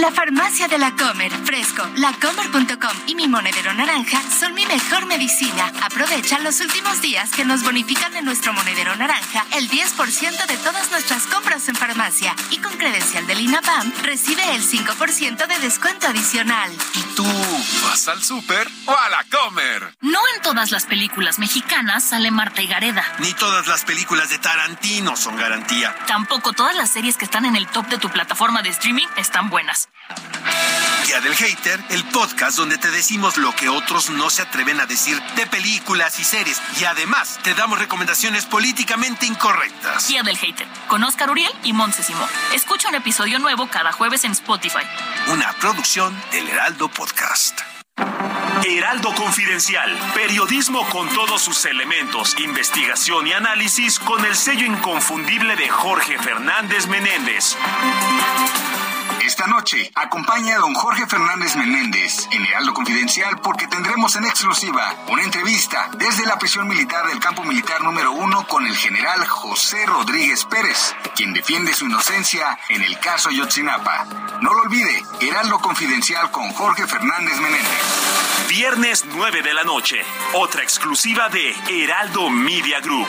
La farmacia de la Comer, Fresco, lacomer.com y mi monedero naranja son mi mejor medicina. Aprovecha los últimos días que nos bonifican en nuestro monedero naranja el 10% de todas nuestras compras en farmacia. Y con credencial del INAPAM, recibe el 5% de descuento adicional. ¿Y tú vas al súper o a la Comer? No en todas las películas mexicanas sale Marta y Gareda. Ni todas las películas de Tarantino son garantía. Tampoco todas las series que están en el top de tu plataforma de streaming están buenas. Día del Hater, el podcast donde te decimos lo que otros no se atreven a decir de películas y series y además te damos recomendaciones políticamente incorrectas. Día del Hater, con Oscar Uriel y Montse Simón. Escucha un episodio nuevo cada jueves en Spotify. Una producción del Heraldo Podcast. Heraldo Confidencial, periodismo con todos sus elementos, investigación y análisis con el sello inconfundible de Jorge Fernández Menéndez. Esta noche acompaña a don Jorge Fernández Menéndez en Heraldo Confidencial porque tendremos en exclusiva una entrevista desde la prisión militar del campo militar número uno con el general José Rodríguez Pérez, quien defiende su inocencia en el caso Yotzinapa. No lo olvide, Heraldo Confidencial con Jorge Fernández Menéndez. Viernes 9 de la noche, otra exclusiva de Heraldo Media Group.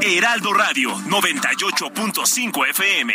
Heraldo Radio 98.5 FM.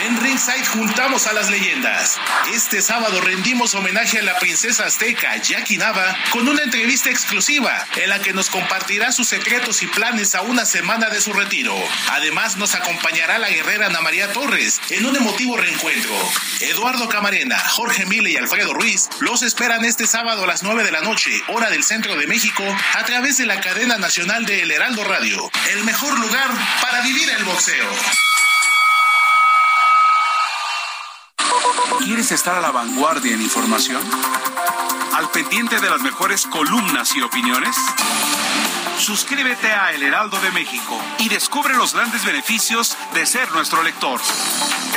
En Ringside juntamos a las leyendas. Este sábado rendimos homenaje a la princesa azteca Jackie Nava con una entrevista exclusiva en la que nos compartirá sus secretos y planes a una semana de su retiro. Además nos acompañará la guerrera Ana María Torres en un emotivo reencuentro. Eduardo Camarena, Jorge Mille y Alfredo Ruiz los esperan este sábado a las 9 de la noche, hora del centro de México, a través de la cadena nacional de El Heraldo Radio. El mejor lugar para vivir el boxeo. ¿Quieres estar a la vanguardia en información? ¿Al pendiente de las mejores columnas y opiniones? Suscríbete a El Heraldo de México y descubre los grandes beneficios de ser nuestro lector.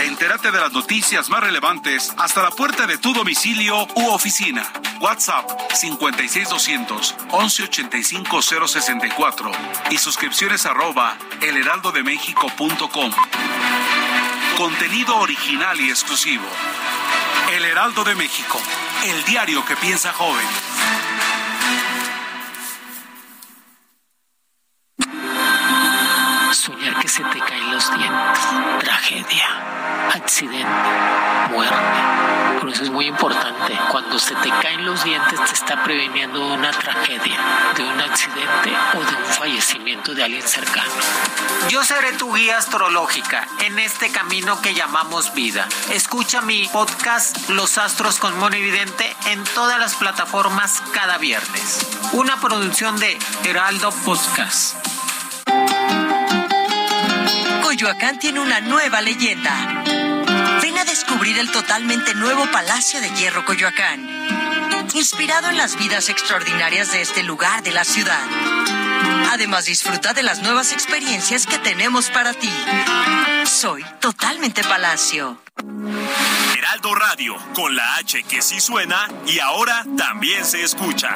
Entérate de las noticias más relevantes hasta la puerta de tu domicilio u oficina. WhatsApp 56200 1185 064 y suscripciones arroba elheraldodemexico.com. Contenido original y exclusivo. El Heraldo de México, el diario que piensa joven. Que se te caen los dientes. Tragedia. Accidente. Muerte. Por eso es muy importante. Cuando se te caen los dientes te está previniendo de una tragedia, de un accidente o de un fallecimiento de alguien cercano. Yo seré tu guía astrológica en este camino que llamamos vida. Escucha mi podcast Los Astros con Moni Vidente en todas las plataformas cada viernes. Una producción de Heraldo Podcast. Coyoacán tiene una nueva leyenda. Ven a descubrir el totalmente nuevo Palacio de Hierro Coyoacán, inspirado en las vidas extraordinarias de este lugar de la ciudad. Además, disfruta de las nuevas experiencias que tenemos para ti. Soy totalmente Palacio. Heraldo Radio, con la H que sí suena y ahora también se escucha.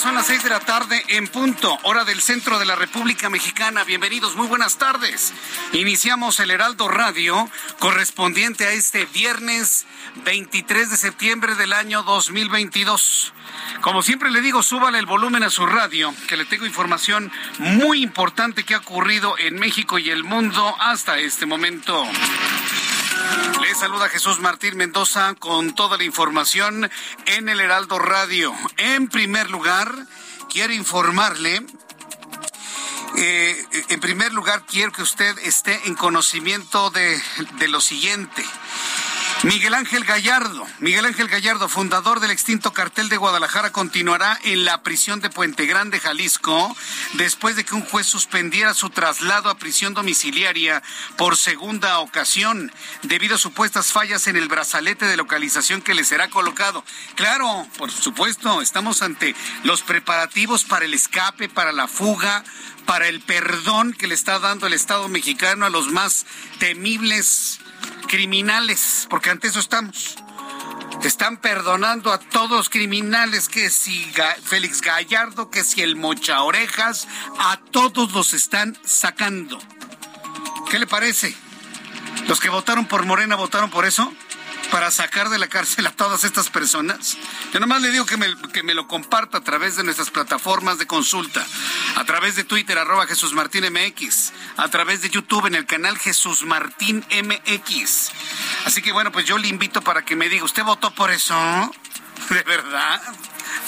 Son las seis de la tarde en punto, hora del centro de la República Mexicana. Bienvenidos, muy buenas tardes. Iniciamos el Heraldo Radio correspondiente a este viernes 23 de septiembre del año 2022. Como siempre le digo, súbale el volumen a su radio, que le tengo información muy importante que ha ocurrido en México y el mundo hasta este momento. Le saluda Jesús Martín Mendoza con toda la información en el Heraldo Radio. En primer lugar, quiero informarle eh, en primer lugar, quiero que usted esté en conocimiento de, lo siguiente. Miguel Ángel Gallardo, Miguel Ángel Gallardo, fundador del extinto cartel de Guadalajara, continuará en la prisión de Puente Grande, Jalisco, después de que un juez suspendiera su traslado a prisión domiciliaria por segunda ocasión, debido a supuestas fallas en el brazalete de localización que le será colocado. Claro, por supuesto, estamos ante los preparativos para el escape, para la fuga, para el perdón que le está dando el Estado mexicano a los más temibles criminales, porque ante eso estamos. Están perdonando a todos los criminales, que si Félix Gallardo, que si el Mocha Orejas, a todos los están sacando. ¿Qué le parece? ¿Los que votaron por Morena votaron por eso? Para sacar de la cárcel a todas estas personas? Yo nomás le digo que me, que me lo comparta a través de nuestras plataformas de consulta, a través de Twitter, arroba Jesús Martín MX, a través de YouTube en el canal Jesús Martín MX. Así que bueno, pues yo le invito para que me diga, ¿usted votó por eso? ¿De verdad?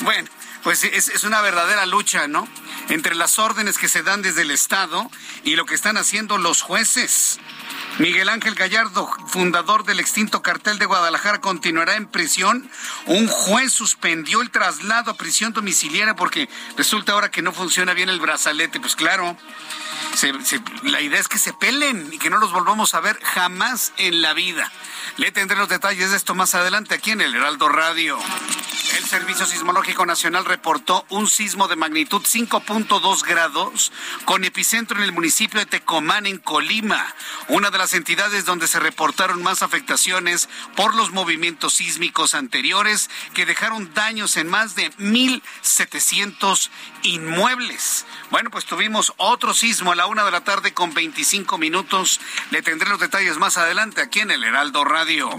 Bueno, pues es, es una verdadera lucha, ¿no? Entre las órdenes que se dan desde el Estado y lo que están haciendo los jueces. Miguel Ángel Gallardo, fundador del extinto cartel de Guadalajara, continuará en prisión. Un juez suspendió el traslado a prisión domiciliaria porque resulta ahora que no funciona bien el brazalete. Pues claro, la idea es que se pelen y que no los volvamos a ver jamás en la vida. Le tendré los detalles de esto más adelante aquí en el Heraldo Radio. El Servicio Sismológico Nacional reportó un sismo de magnitud 5.2 grados con epicentro en el municipio de Tecomán, en Colima, una de las entidades donde se reportaron más afectaciones por los movimientos sísmicos anteriores que dejaron daños en más de 1.700 inmuebles. Bueno, pues tuvimos otro sismo la una de la tarde con 25 minutos. Le tendré los detalles más adelante aquí en el Heraldo Radio.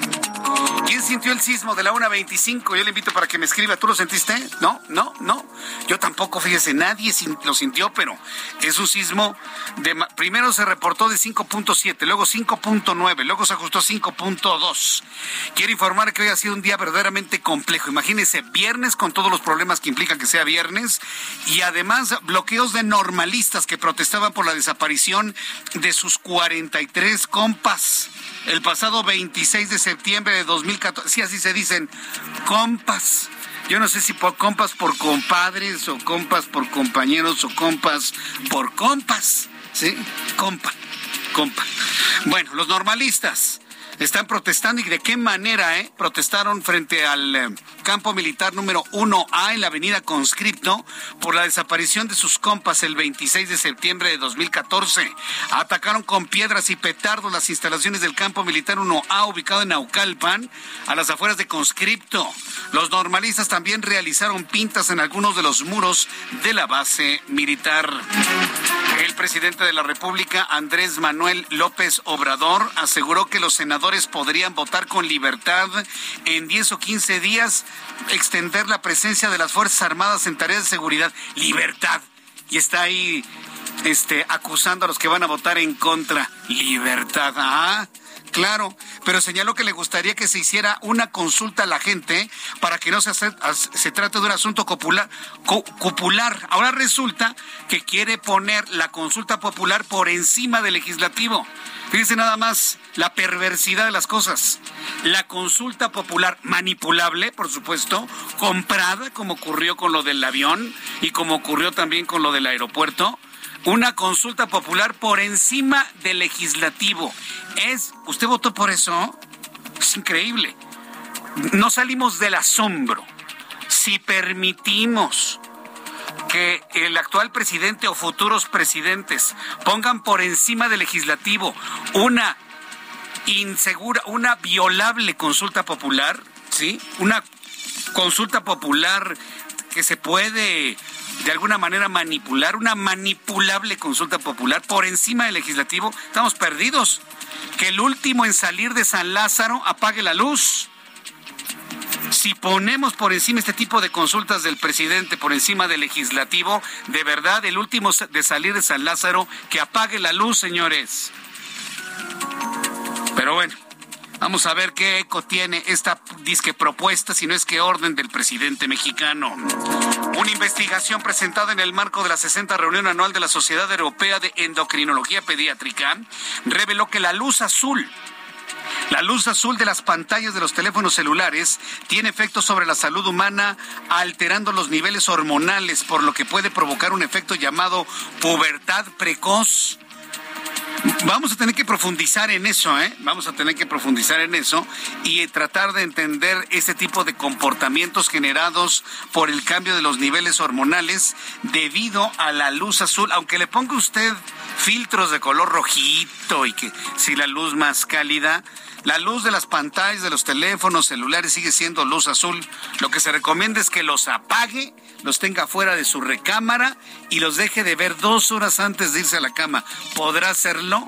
¿Quién sintió el sismo de la 1.25? Yo le invito para que me escriba. ¿Tú lo sentiste? No, no, no. Yo tampoco, fíjese, nadie lo sintió, pero es un sismo de... Primero se reportó de 5.7, luego 5.9, luego se ajustó a 5.2. Quiero informar que hoy ha sido un día verdaderamente complejo. Imagínense, viernes con todos los problemas que implica que sea viernes y además bloqueos de normalistas que protestaban por la desaparición de sus 43 compas el pasado 26 de septiembre de 2014. Sí, así se dicen, compas. Yo no sé si por compas por compadres o compas por compañeros o compas por compas. ¿Sí? Compa, compa. Bueno, los normalistas están protestando y de qué manera eh? protestaron frente al eh, campo militar número 1A en la avenida Conscripto por la desaparición de sus compas el 26 de septiembre de 2014. Atacaron con piedras y petardos las instalaciones del campo militar 1A ubicado en Naucalpan, a las afueras de Conscripto. Los normalistas también realizaron pintas en algunos de los muros de la base militar. El presidente de la República, Andrés Manuel López Obrador, aseguró que los senadores podrían votar con libertad en 10 o 15 días, extender la presencia de las Fuerzas Armadas en tareas de seguridad. Libertad. y está ahí este, acusando a los que van a votar en contra. Libertad, ah, claro, pero señaló que le gustaría que se hiciera una consulta a la gente para que no se, se trate de un asunto popular, popular. Ahora resulta que quiere poner la consulta popular por encima del legislativo. Fíjense nada más la perversidad de las cosas. La consulta popular manipulable, por supuesto, comprada, como ocurrió con lo del avión y como ocurrió también con lo del aeropuerto. Una consulta popular por encima del legislativo. Es, ¿usted votó por eso? Es increíble. No salimos del asombro. Si permitimos que el actual presidente o futuros presidentes pongan por encima del legislativo una insegura, una violable consulta popular, ¿sí? Una consulta popular que se puede de alguna manera manipular, una manipulable consulta popular por encima del legislativo, estamos perdidos. Que el último en salir de San Lázaro apague la luz si ponemos por encima este tipo de consultas del presidente, por encima del legislativo, de verdad, el último de salir de San Lázaro, que apague la luz, señores. Pero bueno, vamos a ver qué eco tiene esta disque propuesta, si no es que orden del presidente mexicano. Una investigación presentada en el marco de la 60 reunión anual de la Sociedad Europea de Endocrinología Pediátrica reveló que la luz azul la luz azul de las pantallas de los teléfonos celulares tiene efectos sobre la salud humana alterando los niveles hormonales, por lo que puede provocar un efecto llamado pubertad precoz. Vamos a tener que profundizar en eso, ¿eh? Vamos a tener que profundizar en eso y tratar de entender este tipo de comportamientos generados por el cambio de los niveles hormonales debido a la luz azul. Aunque le ponga usted filtros de color rojito y que si la luz más cálida, la luz de las pantallas de los teléfonos celulares sigue siendo luz azul. Lo que se recomienda es que los apague, los tenga fuera de su recámara y los deje de ver dos horas antes de irse a la cama. ¿Podrá hacerlo?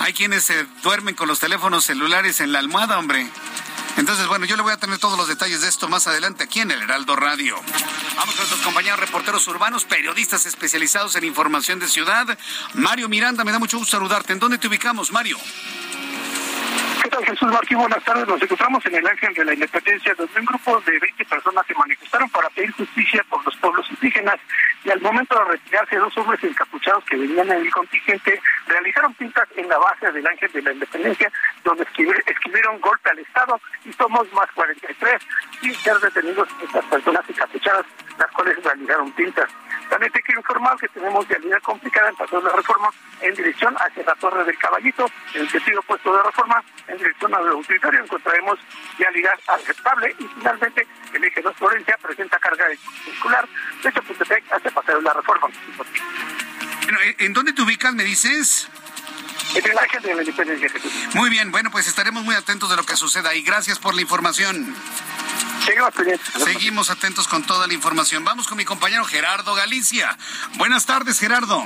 Hay quienes se duermen con los teléfonos celulares en la almohada, hombre. Entonces, bueno, yo le voy a tener todos los detalles de esto más adelante aquí en el Heraldo Radio. Vamos con nuestros compañeros reporteros urbanos, periodistas especializados en información de ciudad. Mario Miranda, me da mucho gusto saludarte. ¿En dónde te ubicamos, Mario? ¿Qué tal, Jesús Martín? Buenas tardes. Nos encontramos en el Ángel de la Independencia, donde un grupo de 20 personas se manifestaron para pedir justicia por los pueblos indígenas y al momento de retirarse, dos hombres encapuchados que venían en el contingente realizaron pintas en la base del Ángel de la Independencia, donde escribieron golpe al Estado y somos más 43 sin ser detenidos estas personas encapuchadas, las cuales realizaron pintas. También te quiero informar que tenemos vialidad complicada en Paso de la Reforma en dirección hacia la Torre del Caballito, en el sentido opuesto de Reforma, en dirección al auditorio encontraremos vialidad aceptable y finalmente el eje 2 Florencia presenta carga vehicular de Chapultepec hacia Paseo de la Reforma. ¿En dónde te ubicas, me dices? En el Ángel de la Independencia, Muy bien, bueno, pues estaremos muy atentos de lo que suceda ahí. Gracias por la información. Seguimos atentos con toda la información. Vamos con mi compañero Gerardo Galicia. Buenas tardes, Gerardo.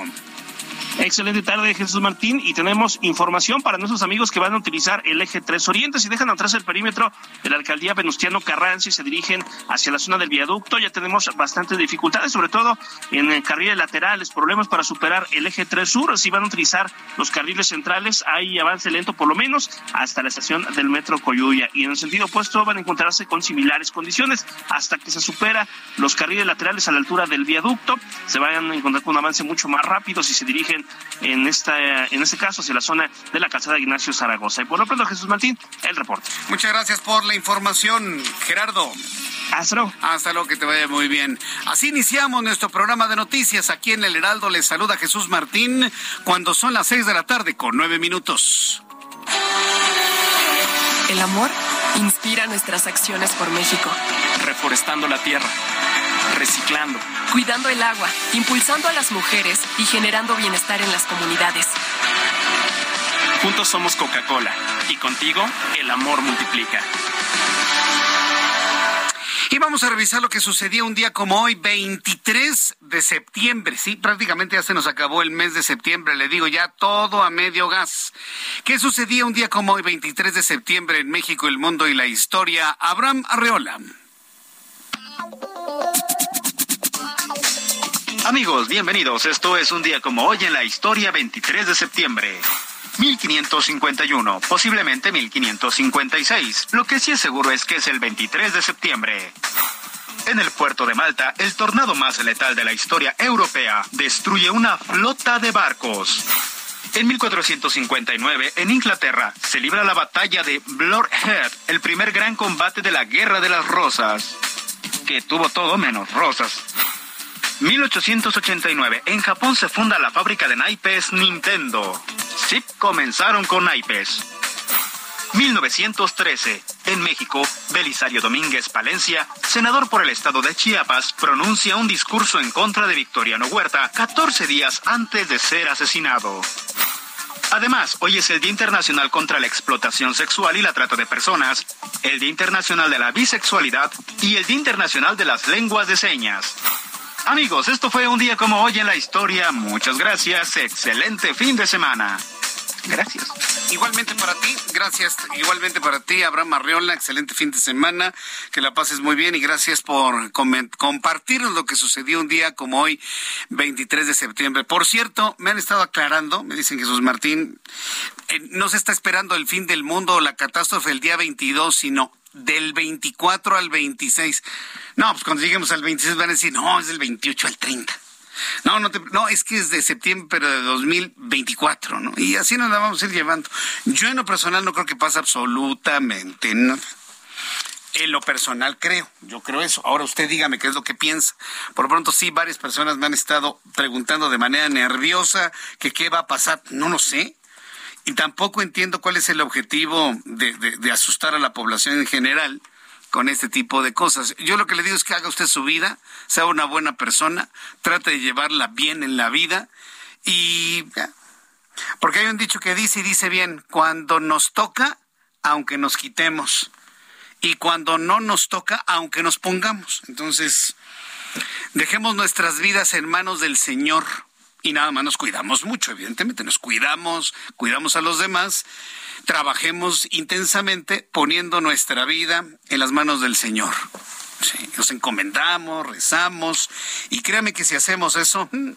Excelente tarde, Jesús Martín. Y tenemos información para nuestros amigos que van a utilizar el eje 3 Oriente. Si dejan atrás el perímetro de la alcaldía Venustiano Carranza y se dirigen hacia la zona del viaducto, ya tenemos bastantes dificultades, sobre todo en carriles laterales, problemas para superar el eje 3 Sur. Si van a utilizar los carriles centrales, hay avance lento por lo menos hasta la estación del metro Coyuya. Y en el sentido opuesto van a encontrarse con similares condiciones hasta que se supera los carriles laterales a la altura del viaducto. Se van a encontrar con un avance mucho más rápido si se dirigen en esta en este caso hacia la zona de la calzada Ignacio Zaragoza. Y por lo pronto, Jesús Martín, el reporte. Muchas gracias por la información, Gerardo. Hasta luego. Hasta luego, que te vaya muy bien. Así iniciamos nuestro programa de noticias. Aquí en el Heraldo les saluda Jesús Martín cuando son las seis de la tarde con nueve minutos. El amor inspira nuestras acciones por México. Reforestando la tierra reciclando, cuidando el agua, impulsando a las mujeres y generando bienestar en las comunidades. Juntos somos Coca-Cola y contigo el amor multiplica. Y vamos a revisar lo que sucedía un día como hoy, 23 de septiembre. Sí, prácticamente ya se nos acabó el mes de septiembre, le digo ya todo a medio gas. ¿Qué sucedía un día como hoy, 23 de septiembre en México, el mundo y la historia? Abraham Arreola. Amigos, bienvenidos. Esto es un día como hoy en la historia 23 de septiembre. 1551, posiblemente 1556. Lo que sí es seguro es que es el 23 de septiembre. En el puerto de Malta, el tornado más letal de la historia europea destruye una flota de barcos. En 1459, en Inglaterra, se libra la batalla de Bloodhead, el primer gran combate de la Guerra de las Rosas, que tuvo todo menos rosas. 1889, en Japón se funda la fábrica de naipes Nintendo. Sí, comenzaron con naipes. 1913, en México, Belisario Domínguez Palencia, senador por el estado de Chiapas, pronuncia un discurso en contra de Victoriano Huerta 14 días antes de ser asesinado. Además, hoy es el Día Internacional contra la Explotación Sexual y la Trata de Personas, el Día Internacional de la Bisexualidad y el Día Internacional de las Lenguas de Señas. Amigos, esto fue un día como hoy en la historia. Muchas gracias. Excelente fin de semana. Gracias. Igualmente para ti, gracias. Igualmente para ti, Abraham Arriola. Excelente fin de semana. Que la pases muy bien y gracias por compartir lo que sucedió un día como hoy, 23 de septiembre. Por cierto, me han estado aclarando, me dicen Jesús Martín, eh, no se está esperando el fin del mundo o la catástrofe el día 22, sino del 24 al 26. No, pues cuando lleguemos al 26 van a decir, no, es del 28 al 30. No, no, no, es que es de septiembre de 2024, ¿no? Y así nos la vamos a ir llevando. Yo en lo personal no creo que pase absolutamente nada. En lo personal creo, yo creo eso. Ahora usted dígame qué es lo que piensa. Por pronto sí, varias personas me han estado preguntando de manera nerviosa que qué va a pasar. No lo sé. Y tampoco entiendo cuál es el objetivo de, asustar a la población en general con este tipo de cosas. Yo lo que le digo es que haga usted su vida, sea una buena persona, trate de llevarla bien en la vida y... Porque hay un dicho que dice y dice bien, cuando nos toca, aunque nos quitemos, y cuando no nos toca, aunque nos pongamos. Entonces, dejemos nuestras vidas en manos del Señor y nada más nos cuidamos mucho, evidentemente, nos cuidamos, cuidamos a los demás, trabajemos intensamente poniendo nuestra vida en las manos del Señor. nos encomendamos, rezamos y créame que si hacemos eso, mm,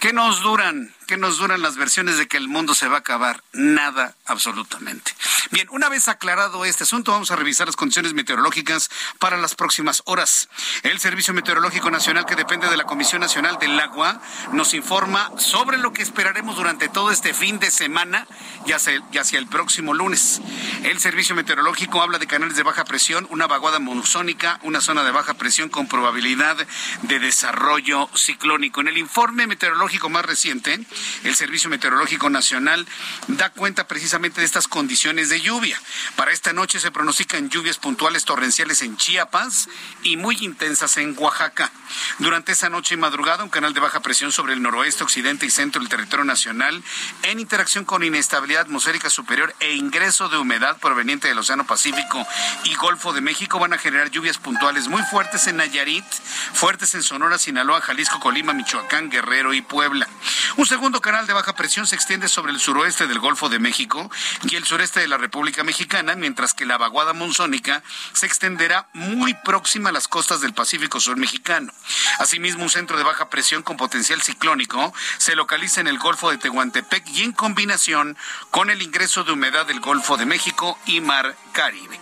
¿qué nos duran? ¿Qué nos duran las versiones de que el mundo se va a acabar? Nada, absolutamente. Bien, una vez aclarado este asunto, vamos a revisar las condiciones meteorológicas para las próximas horas. El Servicio Meteorológico Nacional, que depende de la Comisión Nacional del Agua, nos informa sobre lo que esperaremos durante todo este fin de semana y hacia, y hacia el próximo lunes. El Servicio Meteorológico habla de canales de baja presión, una vaguada monzónica, una zona de baja presión con probabilidad de desarrollo ciclónico. En el informe meteorológico más reciente, el Servicio Meteorológico Nacional da cuenta precisamente de estas condiciones de lluvia. Para esta noche se pronostican lluvias puntuales torrenciales en Chiapas y muy intensas en Oaxaca. Durante esa noche y madrugada, un canal de baja presión sobre el noroeste, occidente y centro del territorio nacional, en interacción con inestabilidad atmosférica superior e ingreso de humedad proveniente del Océano Pacífico y Golfo de México, van a generar lluvias puntuales muy fuertes en Nayarit, fuertes en Sonora, Sinaloa, Jalisco, Colima, Michoacán, Guerrero y Puebla. Un segundo segundo canal de baja presión se extiende sobre el suroeste del Golfo de México y el sureste de la República Mexicana, mientras que la vaguada monzónica se extenderá muy próxima a las costas del Pacífico Sur mexicano. Asimismo, un centro de baja presión con potencial ciclónico se localiza en el Golfo de Tehuantepec y en combinación con el ingreso de humedad del Golfo de México y Mar Caribe.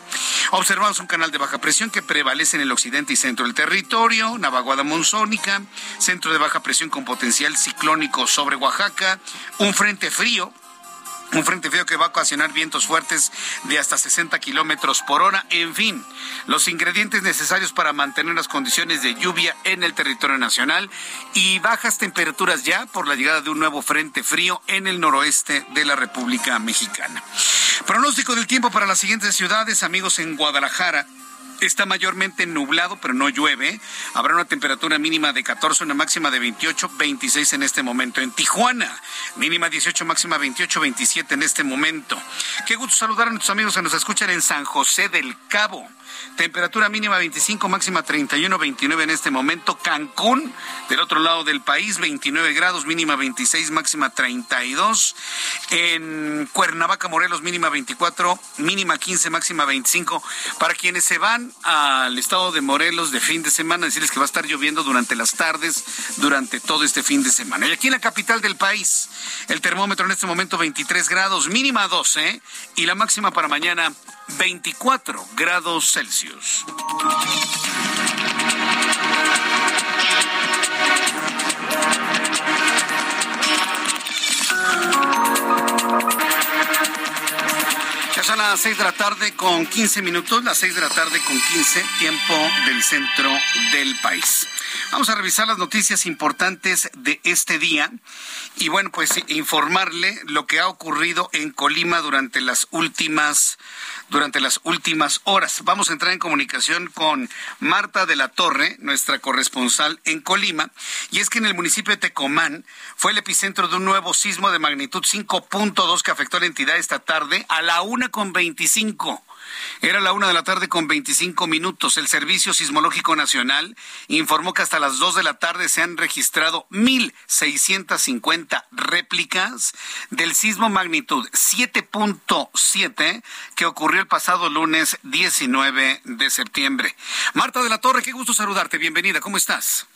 Observamos un canal de baja presión que prevalece en el occidente y centro del territorio, una monzónica, centro de baja presión con potencial ciclónico sobre Oaxaca, un frente frío un frente frío que va a ocasionar vientos fuertes de hasta 60 kilómetros por hora. En fin, los ingredientes necesarios para mantener las condiciones de lluvia en el territorio nacional y bajas temperaturas ya por la llegada de un nuevo frente frío en el noroeste de la República Mexicana. Pronóstico del tiempo para las siguientes ciudades, amigos, en Guadalajara. Está mayormente nublado, pero no llueve. Habrá una temperatura mínima de 14, una máxima de 28, 26 en este momento. En Tijuana, mínima 18, máxima 28, 27 en este momento. Qué gusto saludar a nuestros amigos que nos escuchan en San José del Cabo. Temperatura mínima 25, máxima 31, 29 en este momento. Cancún, del otro lado del país, 29 grados, mínima 26, máxima 32. En Cuernavaca, Morelos, mínima 24, mínima 15, máxima 25. Para quienes se van al estado de Morelos de fin de semana, decirles que va a estar lloviendo durante las tardes, durante todo este fin de semana. Y aquí en la capital del país, el termómetro en este momento 23 grados, mínima 12, y la máxima para mañana 24 grados Celsius. son las 6 de la tarde con 15 minutos, las 6 de la tarde con 15, tiempo del centro del país. Vamos a revisar las noticias importantes de este día y bueno, pues informarle lo que ha ocurrido en Colima durante las últimas durante las últimas horas. Vamos a entrar en comunicación con Marta de la Torre, nuestra corresponsal en Colima, y es que en el municipio de Tecomán fue el epicentro de un nuevo sismo de magnitud 5.2 que afectó a la entidad esta tarde a la una con 25. Era la una de la tarde con 25 minutos. El Servicio Sismológico Nacional informó que hasta las dos de la tarde se han registrado 1.650 réplicas del sismo magnitud 7.7 que ocurrió el pasado lunes 19 de septiembre. Marta de la Torre, qué gusto saludarte. Bienvenida. ¿Cómo estás?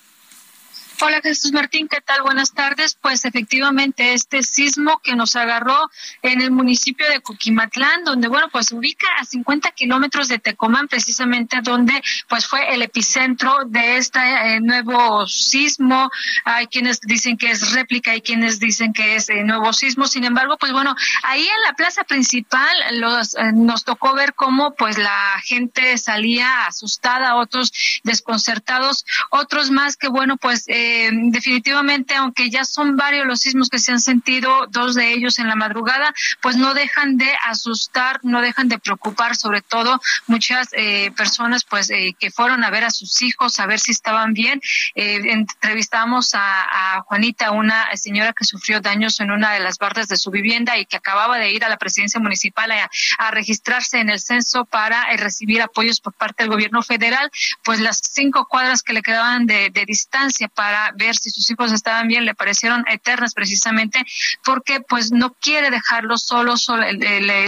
Hola Jesús Martín, ¿qué tal? Buenas tardes. Pues efectivamente este sismo que nos agarró en el municipio de Coquimatlán, donde bueno, pues ubica a 50 kilómetros de Tecomán, precisamente donde pues fue el epicentro de este eh, nuevo sismo. Hay quienes dicen que es réplica y quienes dicen que es eh, nuevo sismo. Sin embargo, pues bueno, ahí en la plaza principal los, eh, nos tocó ver cómo pues la gente salía asustada, otros desconcertados, otros más que bueno, pues eh, definitivamente, aunque ya son varios los sismos que se han sentido, dos de ellos en la madrugada, pues no dejan de asustar, no dejan de preocupar, sobre todo muchas eh, personas pues eh, que fueron a ver a sus hijos, a ver si estaban bien. entrevistamos a, Juanita, una señora que sufrió daños en una de las bardas de su vivienda y que acababa de ir a la presidencia municipal a, registrarse en el censo para recibir apoyos por parte del gobierno federal, pues las cinco cuadras que le quedaban de distancia para ver si sus hijos estaban bien, le parecieron eternas precisamente porque pues no quiere dejarlos solos,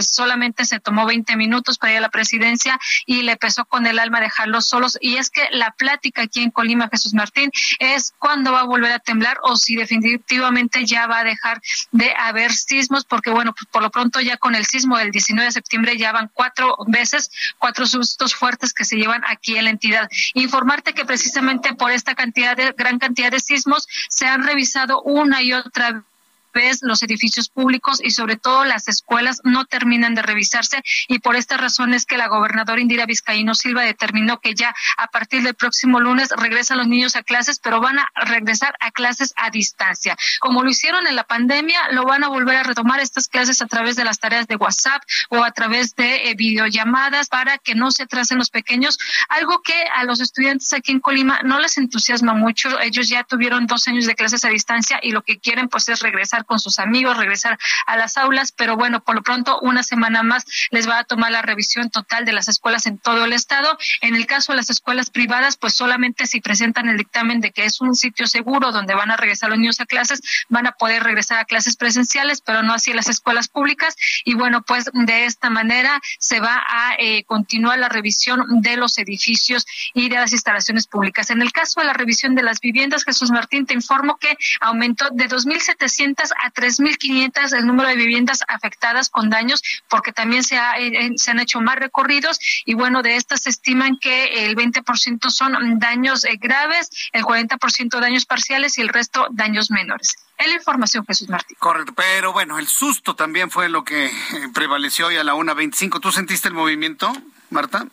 solamente se tomó 20 minutos para ir a la presidencia y le pesó con el alma dejarlos solos. Y es que la plática aquí en Colima, Jesús Martín, es cuándo va a volver a temblar o si definitivamente ya va a dejar de haber sismos, porque bueno, pues por lo pronto ya con el sismo del 19 de septiembre ya van cuatro veces, cuatro sustos fuertes que se llevan aquí en la entidad. Informarte que precisamente por esta cantidad de gran cantidad de sismos se han revisado una y otra vez los edificios públicos y sobre todo las escuelas no terminan de revisarse y por esta razón es que la gobernadora Indira Vizcaíno Silva determinó que ya a partir del próximo lunes regresan los niños a clases, pero van a regresar a clases a distancia. Como lo hicieron en la pandemia, lo van a volver a retomar estas clases a través de las tareas de WhatsApp o a través de eh, videollamadas para que no se atrasen los pequeños, algo que a los estudiantes aquí en Colima no les entusiasma mucho. Ellos ya tuvieron dos años de clases a distancia y lo que quieren pues es regresar con sus amigos, regresar a las aulas, pero bueno, por lo pronto una semana más les va a tomar la revisión total de las escuelas en todo el estado. En el caso de las escuelas privadas, pues solamente si presentan el dictamen de que es un sitio seguro donde van a regresar los niños a clases, van a poder regresar a clases presenciales, pero no así las escuelas públicas. Y bueno, pues de esta manera se va a eh, continuar la revisión de los edificios y de las instalaciones públicas. En el caso de la revisión de las viviendas, Jesús Martín, te informo que aumentó de 2.700 a 3.500 el número de viviendas afectadas con daños, porque también se, ha, eh, eh, han hecho más recorridos y bueno, de estas se estiman que el 20% son daños eh, graves, el 40% daños parciales y el resto daños menores. Es la información, Jesús Martín. Correcto, pero bueno, el susto también fue lo que prevaleció hoy a la 1.25. ¿Tú sentiste el movimiento, Marta?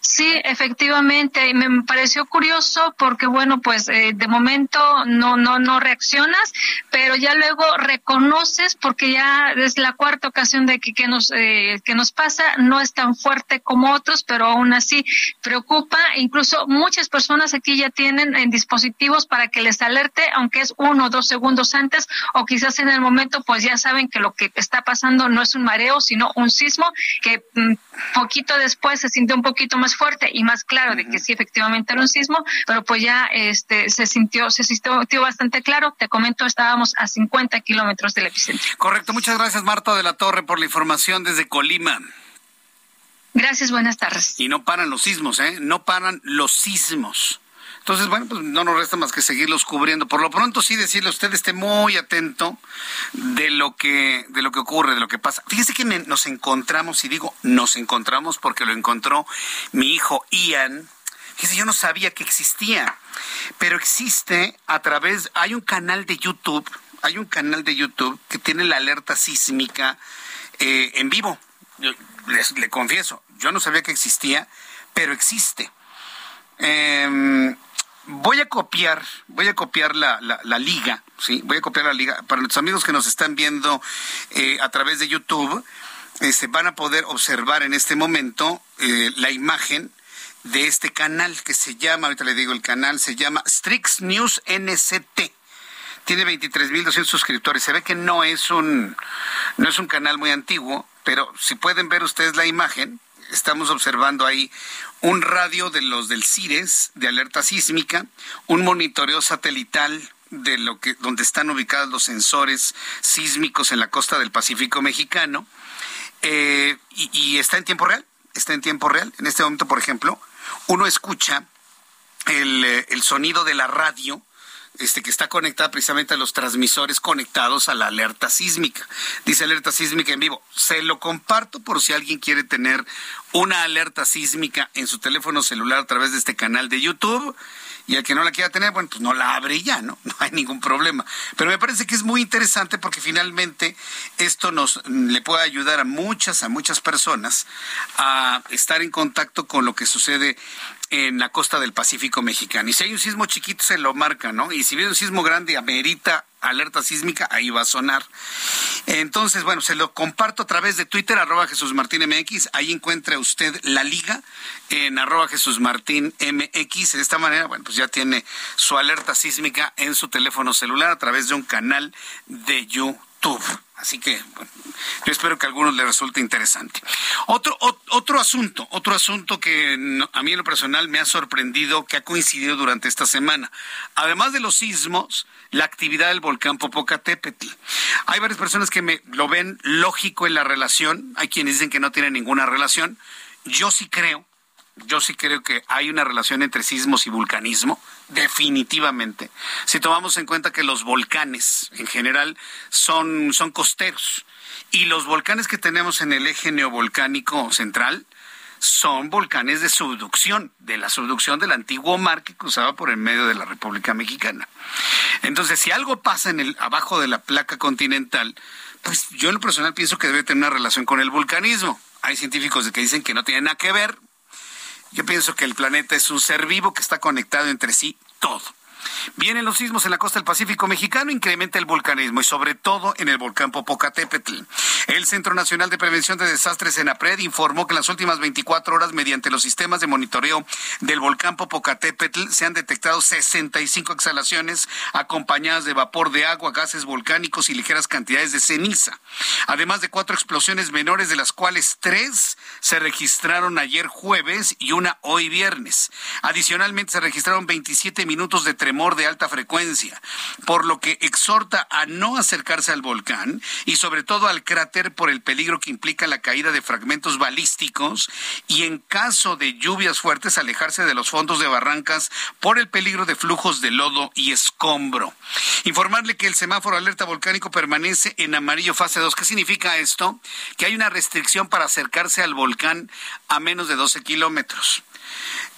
Sí, efectivamente, me pareció curioso porque bueno, pues eh, de momento no no no reaccionas, pero ya luego reconoces porque ya es la cuarta ocasión de que, que nos eh, que nos pasa, no es tan fuerte como otros, pero aún así preocupa. Incluso muchas personas aquí ya tienen en dispositivos para que les alerte, aunque es uno o dos segundos antes o quizás en el momento, pues ya saben que lo que está pasando no es un mareo, sino un sismo que mm, poquito después se sintió un poquito más fuerte y más claro de que sí efectivamente era un sismo, pero pues ya este se sintió se sintió bastante claro. Te comento, estábamos a 50 kilómetros del epicentro. Correcto, muchas gracias Marta de la Torre por la información desde Colima. Gracias, buenas tardes. Y no paran los sismos, ¿eh? No paran los sismos. Entonces, bueno, pues no nos resta más que seguirlos cubriendo. Por lo pronto, sí decirle a usted esté muy atento de lo que, de lo que ocurre, de lo que pasa. Fíjese que nos encontramos, y digo nos encontramos porque lo encontró mi hijo Ian. Fíjese, yo no sabía que existía, pero existe a través, hay un canal de YouTube, hay un canal de YouTube que tiene la alerta sísmica eh, en vivo. les, le confieso, yo no sabía que existía, pero existe. Eh, voy a copiar, voy a copiar la, la, liga, sí, voy a copiar la liga para los amigos que nos están viendo eh, a través de YouTube. este, van a poder observar en este momento eh, la imagen de este canal que se llama, ahorita le digo el canal, se llama Strix News NCT. Tiene 23.200 suscriptores. Se ve que no es un no es un canal muy antiguo, pero si pueden ver ustedes la imagen, estamos observando ahí un radio de los del CIRES de alerta sísmica, un monitoreo satelital de lo que donde están ubicados los sensores sísmicos en la costa del Pacífico mexicano eh, y, está en tiempo real, está en tiempo real. En este momento, por ejemplo, uno escucha el, eh, el sonido de la radio este, que está conectada precisamente a los transmisores conectados a la alerta sísmica. Dice alerta sísmica en vivo. Se lo comparto por si alguien quiere tener una alerta sísmica en su teléfono celular a través de este canal de YouTube. Y al que no la quiera tener, bueno, pues no la abre ya, ¿no? No hay ningún problema. Pero me parece que es muy interesante porque finalmente esto nos le puede ayudar a muchas, a muchas personas a estar en contacto con lo que sucede en la costa del Pacífico mexicano. Y si hay un sismo chiquito, se lo marca, ¿no? Y si viene un sismo grande, amerita alerta sísmica, ahí va a sonar. Entonces, bueno, se lo comparto a través de Twitter, arroba Jesús Martín MX. Ahí encuentra usted la liga en arroba Jesús Martín MX. De esta manera, bueno, pues ya tiene su alerta sísmica en su teléfono celular a través de un canal de YouTube. Así que yo espero que a algunos les resulte interesante. Otro, otro asunto, otro asunto que a mí en lo personal me ha sorprendido, que ha coincidido durante esta semana. Además de los sismos, la actividad del volcán Popocatépetl. Hay varias personas que me lo ven lógico en la relación, hay quienes dicen que no tiene ninguna relación. Yo sí creo yo sí creo que hay una relación entre sismos y vulcanismo, definitivamente. Si tomamos en cuenta que los volcanes en general son, son costeros y los volcanes que tenemos en el eje neovolcánico central son volcanes de subducción, de la subducción del antiguo mar que cruzaba por el medio de la República Mexicana. Entonces, si algo pasa en el abajo de la placa continental, pues yo en lo personal pienso que debe tener una relación con el vulcanismo. Hay científicos que dicen que no tiene nada que ver, yo pienso que el planeta es un ser vivo que está conectado entre sí todo. Vienen los sismos en la costa del Pacífico mexicano, incrementa el volcanismo y sobre todo en el volcán Popocatépetl. El Centro Nacional de Prevención de Desastres en APRED informó que en las últimas 24 horas, mediante los sistemas de monitoreo del volcán Popocatépetl, se han detectado 65 exhalaciones acompañadas de vapor de agua, gases volcánicos y ligeras cantidades de ceniza. Además de cuatro explosiones menores, de las cuales tres se registraron ayer jueves y una hoy viernes. Adicionalmente, se registraron 27 minutos de tremor de alta frecuencia, por lo que exhorta a no acercarse al volcán y sobre todo al cráter por el peligro que implica la caída de fragmentos balísticos y en caso de lluvias fuertes alejarse de los fondos de barrancas por el peligro de flujos de lodo y escombro. Informarle que el semáforo alerta volcánico permanece en amarillo fase 2. ¿Qué significa esto? Que hay una restricción para acercarse al volcán a menos de 12 kilómetros.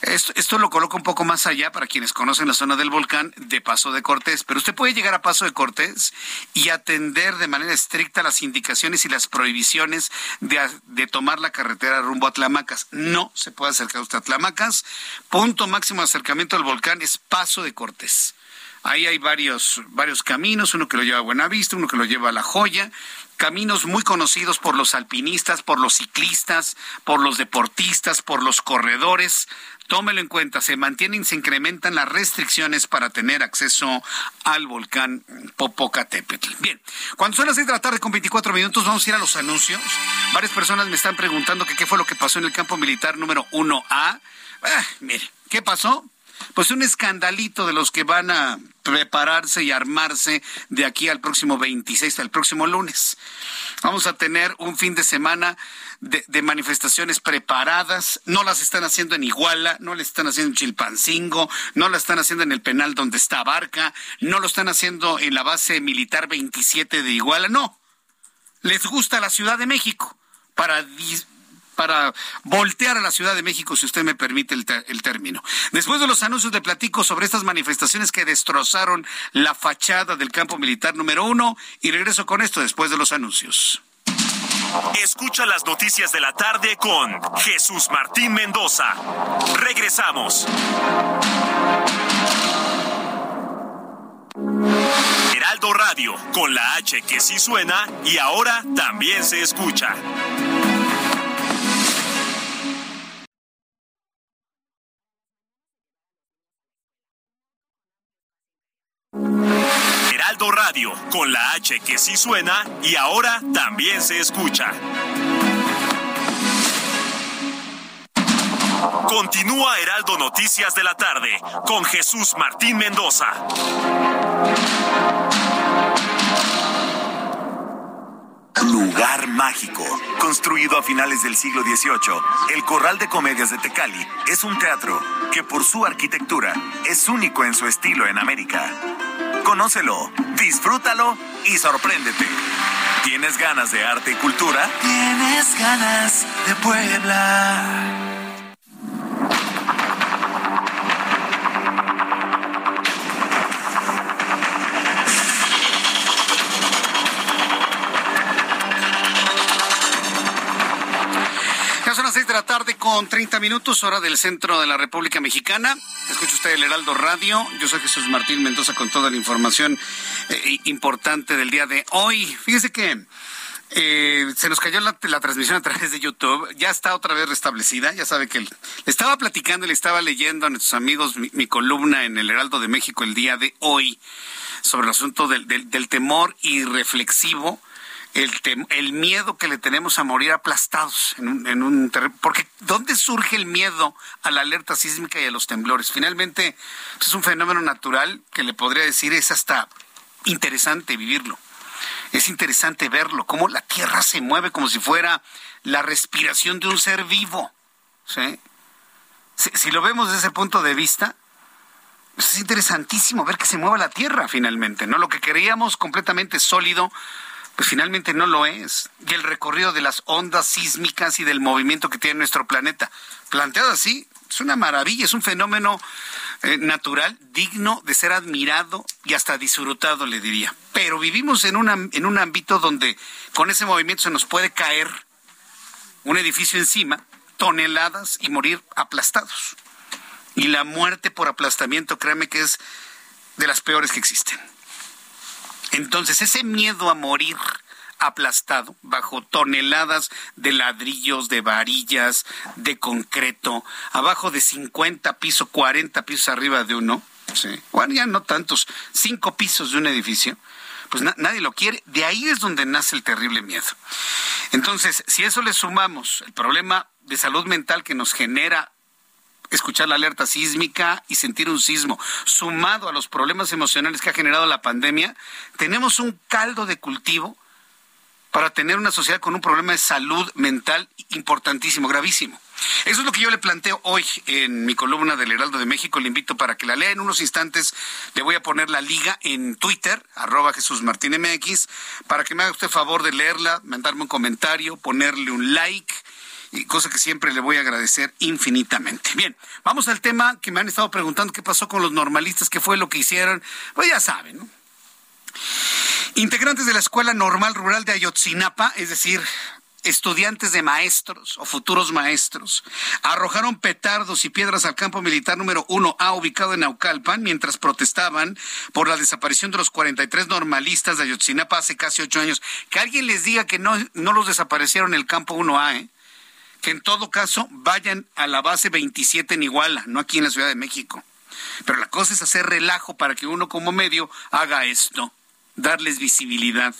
Esto, lo coloca un poco más allá para quienes conocen la zona del volcán de Paso de Cortés, pero usted puede llegar a Paso de Cortés y atender de manera estricta las indicaciones y las prohibiciones de, tomar la carretera rumbo a Tlamacas. No se puede acercar usted a Tlamacas. Punto máximo de acercamiento al volcán es Paso de Cortés. Ahí hay varios, varios caminos, uno que lo lleva a Buenavista, uno que lo lleva a La Joya, caminos muy conocidos por los alpinistas, por los ciclistas, por los deportistas, por los corredores. Tómelo en cuenta, se mantienen, se incrementan las restricciones para tener acceso al volcán Popocatépetl. Bien, cuando son las seis de la tarde con 24 minutos, vamos a ir a los anuncios. Varias personas me están preguntando qué fue lo que pasó en el campo militar número 1A. Ah, mire, ¿qué pasó? Pues un escandalito de los que van a prepararse y armarse de aquí al próximo 26, al próximo lunes. Vamos a tener un fin de semana de, manifestaciones preparadas. No las están haciendo en Iguala, no las están haciendo en Chilpancingo, no las están haciendo en el penal donde está Barca, no lo están haciendo en la base militar 27 de Iguala. No. Les gusta la Ciudad de México para para voltear a la Ciudad de México, si usted me permite el, el, término. Después de los anuncios de platico sobre estas manifestaciones que destrozaron la fachada del campo militar número uno y regreso con esto después de los anuncios. Escucha las noticias de la tarde con Jesús Martín Mendoza. Regresamos. Heraldo Radio, con la H que sí suena y ahora también se escucha. Con la H que sí suena y ahora también se escucha. Continúa Heraldo Noticias de la tarde con Jesús Martín Mendoza. Lugar mágico. Construido a finales del siglo XVIII, el Corral de Comedias de Tecali es un teatro que por su arquitectura es único en su estilo en América. Conócelo, disfrútalo y sorpréndete. ¿Tienes ganas de arte y cultura? ¿Tienes ganas de Puebla? La tarde con 30 minutos, hora del centro de la República Mexicana. Escucha usted el Heraldo Radio. Yo soy Jesús Martín Mendoza con toda la información eh, importante del día de hoy. Fíjese que eh, se nos cayó la, transmisión a través de YouTube. Ya está otra vez restablecida. Ya sabe que le estaba platicando y le estaba leyendo a nuestros amigos mi, columna en el Heraldo de México el día de hoy sobre el asunto del, del temor irreflexivo el, miedo que le tenemos a morir aplastados en un, en un porque ¿dónde surge el miedo a la alerta sísmica y a los temblores? Finalmente pues, es un fenómeno natural que le podría decir es hasta interesante vivirlo. Es interesante verlo, cómo la tierra se mueve como si fuera la respiración de un ser vivo. Si, lo vemos desde ese punto de vista, pues, es interesantísimo ver que se mueve la tierra finalmente, ¿no? Lo que queríamos completamente sólido, pues finalmente no lo es. Y el recorrido de las ondas sísmicas y del movimiento que tiene nuestro planeta, planteado así, es una maravilla, es un fenómeno eh, natural, digno de ser admirado y hasta disfrutado, le diría. Pero vivimos en, una, en un ámbito donde con ese movimiento se nos puede caer un edificio encima, toneladas y morir aplastados. Y la muerte por aplastamiento, créame que es de las peores que existen. Entonces, ese miedo a morir aplastado bajo toneladas de ladrillos, de varillas, de concreto, abajo de 50 pisos, 40 pisos arriba de uno, ¿sí? bueno, ya no tantos, cinco pisos de un edificio, pues nadie lo quiere. De ahí es donde nace el terrible miedo. Entonces, si eso le sumamos el problema de salud mental que nos genera escuchar la alerta sísmica y sentir un sismo, sumado a los problemas emocionales que ha generado la pandemia, tenemos un caldo de cultivo para tener una sociedad con un problema de salud mental importantísimo, gravísimo. Eso es lo que yo le planteo hoy en mi columna del Heraldo de México. Le invito para que la lea en unos instantes. Le voy a poner la liga en Twitter, arroba Jesús Martín MX, para que me haga usted favor de leerla, mandarme un comentario, ponerle un like y cosa que siempre le voy a agradecer infinitamente. Bien, vamos al tema que me han estado preguntando qué pasó con los normalistas, qué fue lo que hicieron. Pues ya saben, ¿no? Integrantes de la Escuela Normal Rural de Ayotzinapa, es decir, estudiantes de maestros o futuros maestros arrojaron petardos y piedras al campo militar número 1A ubicado en Naucalpan mientras protestaban por la desaparición de los 43 normalistas de Ayotzinapa hace casi ocho años. Que alguien les diga que no, no los desaparecieron en el campo 1A, ¿eh? Que en todo caso vayan a la base 27 en Iguala, no aquí en la Ciudad de México. Pero la cosa es hacer relajo para que uno como medio haga esto, darles visibilidad.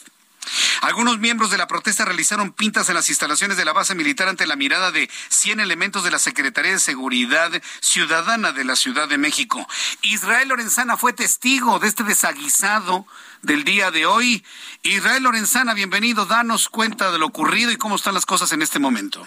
Algunos miembros de la protesta realizaron pintas en las instalaciones de la base militar ante la mirada de 100 elementos de la Secretaría de Seguridad Ciudadana de la Ciudad de México. Israel Lorenzana fue testigo de este desaguisado del día de hoy. Israel Lorenzana, bienvenido. Danos cuenta de lo ocurrido y cómo están las cosas en este momento.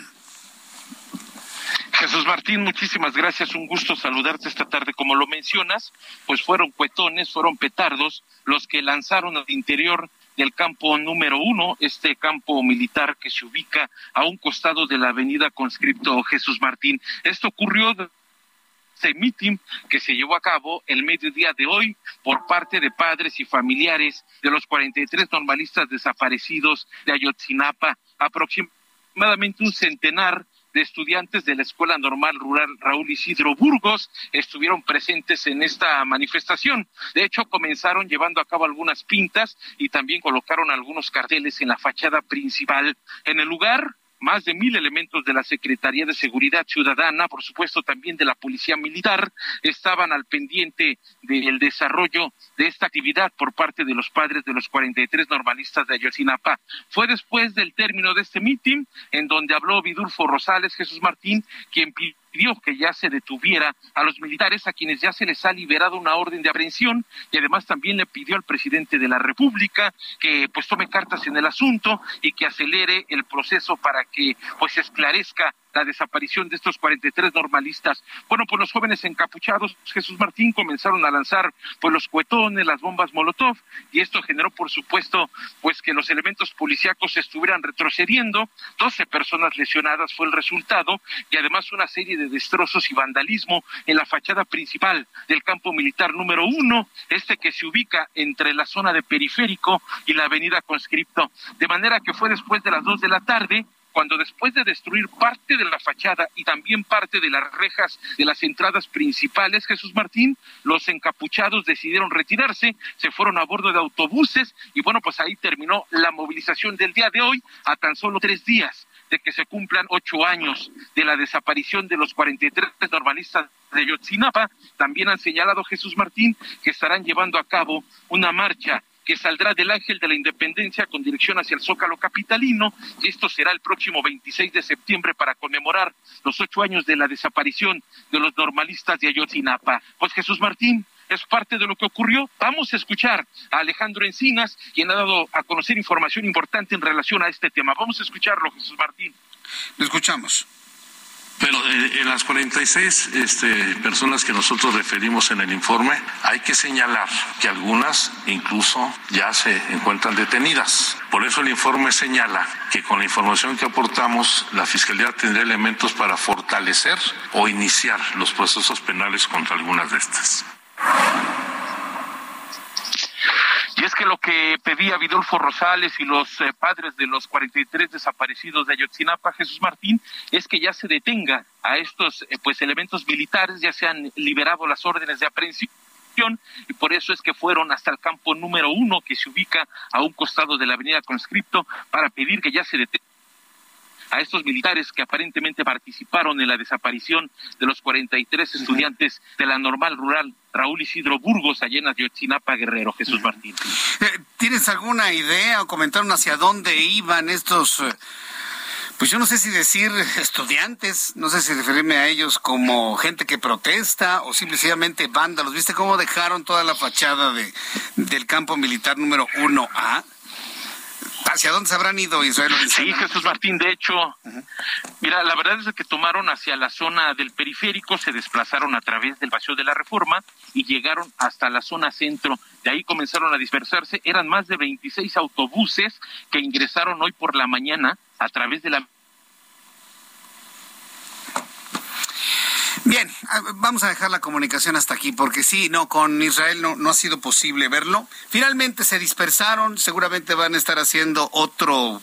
Jesús Martín, muchísimas gracias. Un gusto saludarte esta tarde. Como lo mencionas, pues fueron cuetones, fueron petardos los que lanzaron al interior del campo número uno, este campo militar que se ubica a un costado de la avenida Conscripto Jesús Martín. Esto ocurrió este meeting que se llevó a cabo el mediodía de hoy por parte de padres y familiares de los 43 normalistas desaparecidos de Ayotzinapa, aproximadamente un centenar de estudiantes de la Escuela Normal Rural Raúl Isidro Burgos estuvieron presentes en esta manifestación. De hecho, comenzaron llevando a cabo algunas pintas y también colocaron algunos carteles en la fachada principal. En el lugar, más de mil elementos de la Secretaría de Seguridad Ciudadana, por supuesto también de la Policía Militar, estaban al pendiente del desarrollo de esta actividad por parte de los padres de los 43 normalistas de Ayotzinapa. Fue después del término de este mitin en donde habló Vidulfo Rosales Jesús Martín, quien pidió que ya se detuviera a los militares a quienes ya se les ha liberado una orden de aprehensión y además también le pidió al presidente de la República que pues tome cartas en el asunto y que acelere el proceso para que pues esclarezca la desaparición de estos 43 normalistas. Bueno, pues los jóvenes encapuchados, Jesús Martín, comenzaron a lanzar pues los cuetones, las bombas Molotov, y esto generó, por supuesto, pues que los elementos policíacos estuvieran retrocediendo. 12 personas lesionadas fue el resultado, y además una serie de destrozos y vandalismo en la fachada principal del campo militar número uno, este que se ubica entre la zona de periférico y la avenida Conscripto. De manera que fue después de las dos de la tarde cuando después de destruir parte de la fachada y también parte de las rejas de las entradas principales, Jesús Martín, los encapuchados decidieron retirarse, se fueron a bordo de autobuses y bueno, pues ahí terminó la movilización del día de hoy a tan solo tres días de que se cumplan ocho años de la desaparición de los 43 normalistas de Yotzinapa. También han señalado Jesús Martín que estarán llevando a cabo una marcha que saldrá del Ángel de la Independencia con dirección hacia el Zócalo Capitalino. Esto será el próximo 26 de septiembre para conmemorar los ocho años de la desaparición de los normalistas de Ayotzinapa. Pues Jesús Martín, es parte de lo que ocurrió. Vamos a escuchar a Alejandro Encinas, quien ha dado a conocer información importante en relación a este tema. Vamos a escucharlo, Jesús Martín. Lo escuchamos. Pero eh, en las 46 este, personas que nosotros referimos en el informe, hay que señalar que algunas incluso ya se encuentran detenidas. Por eso el informe señala que con la información que aportamos, la Fiscalía tendrá elementos para fortalecer o iniciar los procesos penales contra algunas de estas. Y es que lo que pedía Vidolfo Rosales y los eh, padres de los 43 desaparecidos de Ayotzinapa, Jesús Martín, es que ya se detenga a estos eh, pues elementos militares, ya se han liberado las órdenes de aprehensión y por eso es que fueron hasta el campo número uno que se ubica a un costado de la avenida Conscripto para pedir que ya se detenga a estos militares que aparentemente participaron en la desaparición de los 43 estudiantes de la normal rural Raúl Isidro Burgos, allá en Ayotzinapa, Guerrero, Jesús Martín. Eh, ¿Tienes alguna idea o comentaron hacia dónde iban estos, eh, pues yo no sé si decir estudiantes, no sé si referirme a ellos como gente que protesta o simplemente vándalos? ¿Viste cómo dejaron toda la fachada de, del campo militar número 1A? ¿Hacia dónde se habrán ido Israel? Sí, Jesús Martín, de hecho, mira, la verdad es que tomaron hacia la zona del periférico, se desplazaron a través del Paseo de la Reforma y llegaron hasta la zona centro. De ahí comenzaron a dispersarse. Eran más de 26 autobuses que ingresaron hoy por la mañana a través de la Bien, vamos a dejar la comunicación hasta aquí porque sí, no, con Israel no, no ha sido posible verlo. Finalmente se dispersaron, seguramente van a estar haciendo otro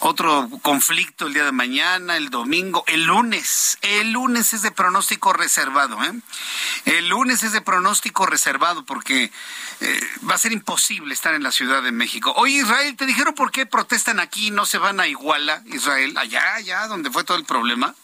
otro conflicto el día de mañana, el domingo, el lunes. El lunes es de pronóstico reservado, ¿eh? El lunes es de pronóstico reservado porque eh, va a ser imposible estar en la Ciudad de México. Oye, Israel, ¿te dijeron por qué protestan aquí y no se van a Iguala, Israel? Allá, allá, donde fue todo el problema.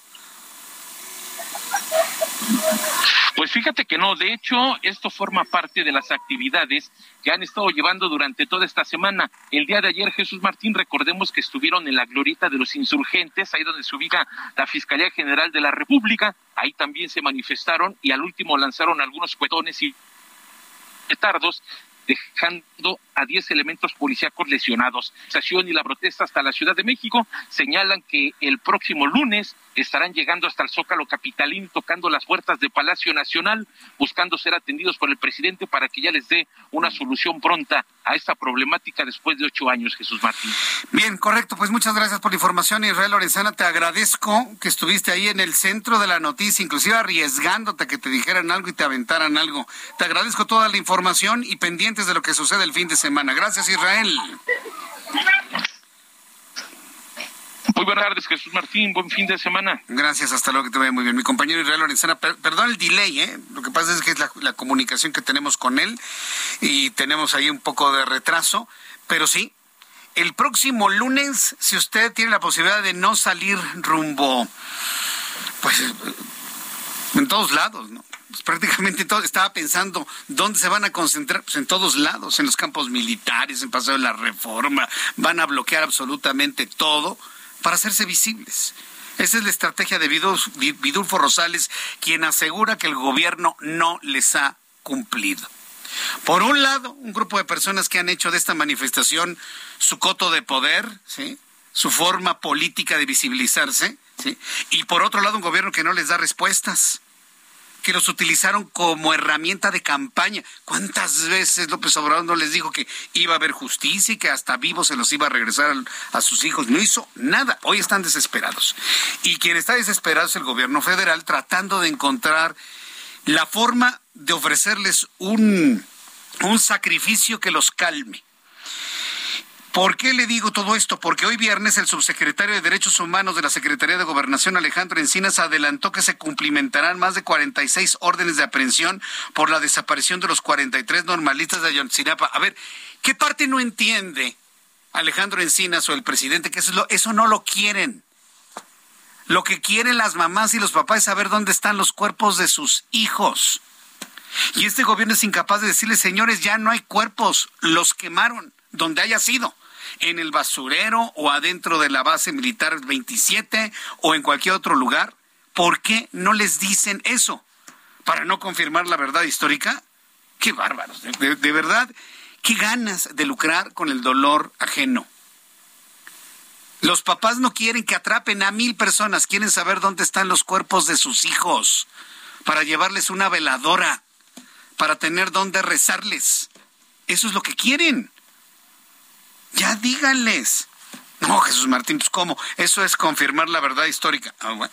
Pues fíjate que no, de hecho, esto forma parte de las actividades que han estado llevando durante toda esta semana. El día de ayer, Jesús Martín, recordemos que estuvieron en la glorieta de los insurgentes, ahí donde se ubica la Fiscalía General de la República, ahí también se manifestaron y al último lanzaron algunos cuetones y petardos dejando a 10 elementos policíacos lesionados. La y la protesta hasta la Ciudad de México señalan que el próximo lunes estarán llegando hasta el Zócalo Capitalín, tocando las puertas de Palacio Nacional, buscando ser atendidos por el presidente para que ya les dé una solución pronta a esta problemática después de ocho años, Jesús Martín. Bien, correcto. Pues muchas gracias por la información, Israel Lorenzana. Te agradezco que estuviste ahí en el centro de la noticia, inclusive arriesgándote a que te dijeran algo y te aventaran algo. Te agradezco toda la información y pendientes de lo que sucede el fin de semana. Gracias, Israel. Muy buenas tardes, Jesús Martín. Buen fin de semana. Gracias, hasta luego, que te vaya muy bien. Mi compañero Israel Lorenzana, perdón el delay, ¿eh? Lo que pasa es que es la, comunicación que tenemos con él y tenemos ahí un poco de retraso, pero sí, el próximo lunes, si usted tiene la posibilidad de no salir rumbo, pues en todos lados, ¿no? Pues prácticamente todo, estaba pensando dónde se van a concentrar, pues en todos lados, en los campos militares, en Paseo de la Reforma, van a bloquear absolutamente todo para hacerse visibles. Esa es la estrategia de Vidulfo Rosales, quien asegura que el gobierno no les ha cumplido. Por un lado, un grupo de personas que han hecho de esta manifestación su coto de poder, su forma política de visibilizarse, y por otro lado, un gobierno que no les da respuestas que los utilizaron como herramienta de campaña. ¿Cuántas veces López Obrador no les dijo que iba a haber justicia y que hasta vivos se los iba a regresar a sus hijos? No hizo nada. Hoy están desesperados. Y quien está desesperado es el gobierno federal tratando de encontrar la forma de ofrecerles un, un sacrificio que los calme. ¿Por qué le digo todo esto? Porque hoy viernes el subsecretario de Derechos Humanos de la Secretaría de Gobernación, Alejandro Encinas, adelantó que se cumplimentarán más de 46 órdenes de aprehensión por la desaparición de los 43 normalistas de Ayotzinapa. A ver, ¿qué parte no entiende Alejandro Encinas o el presidente que eso, eso no lo quieren? Lo que quieren las mamás y los papás es saber dónde están los cuerpos de sus hijos. Y este gobierno es incapaz de decirles, señores, ya no hay cuerpos, los quemaron, donde haya sido en el basurero o adentro de la base militar 27 o en cualquier otro lugar? ¿Por qué no les dicen eso? ¿Para no confirmar la verdad histórica? Qué bárbaros, de, de verdad, qué ganas de lucrar con el dolor ajeno. Los papás no quieren que atrapen a mil personas, quieren saber dónde están los cuerpos de sus hijos, para llevarles una veladora, para tener dónde rezarles. Eso es lo que quieren. Ya díganles. No, Jesús Martín, pues ¿cómo? Eso es confirmar la verdad histórica. Ah, bueno.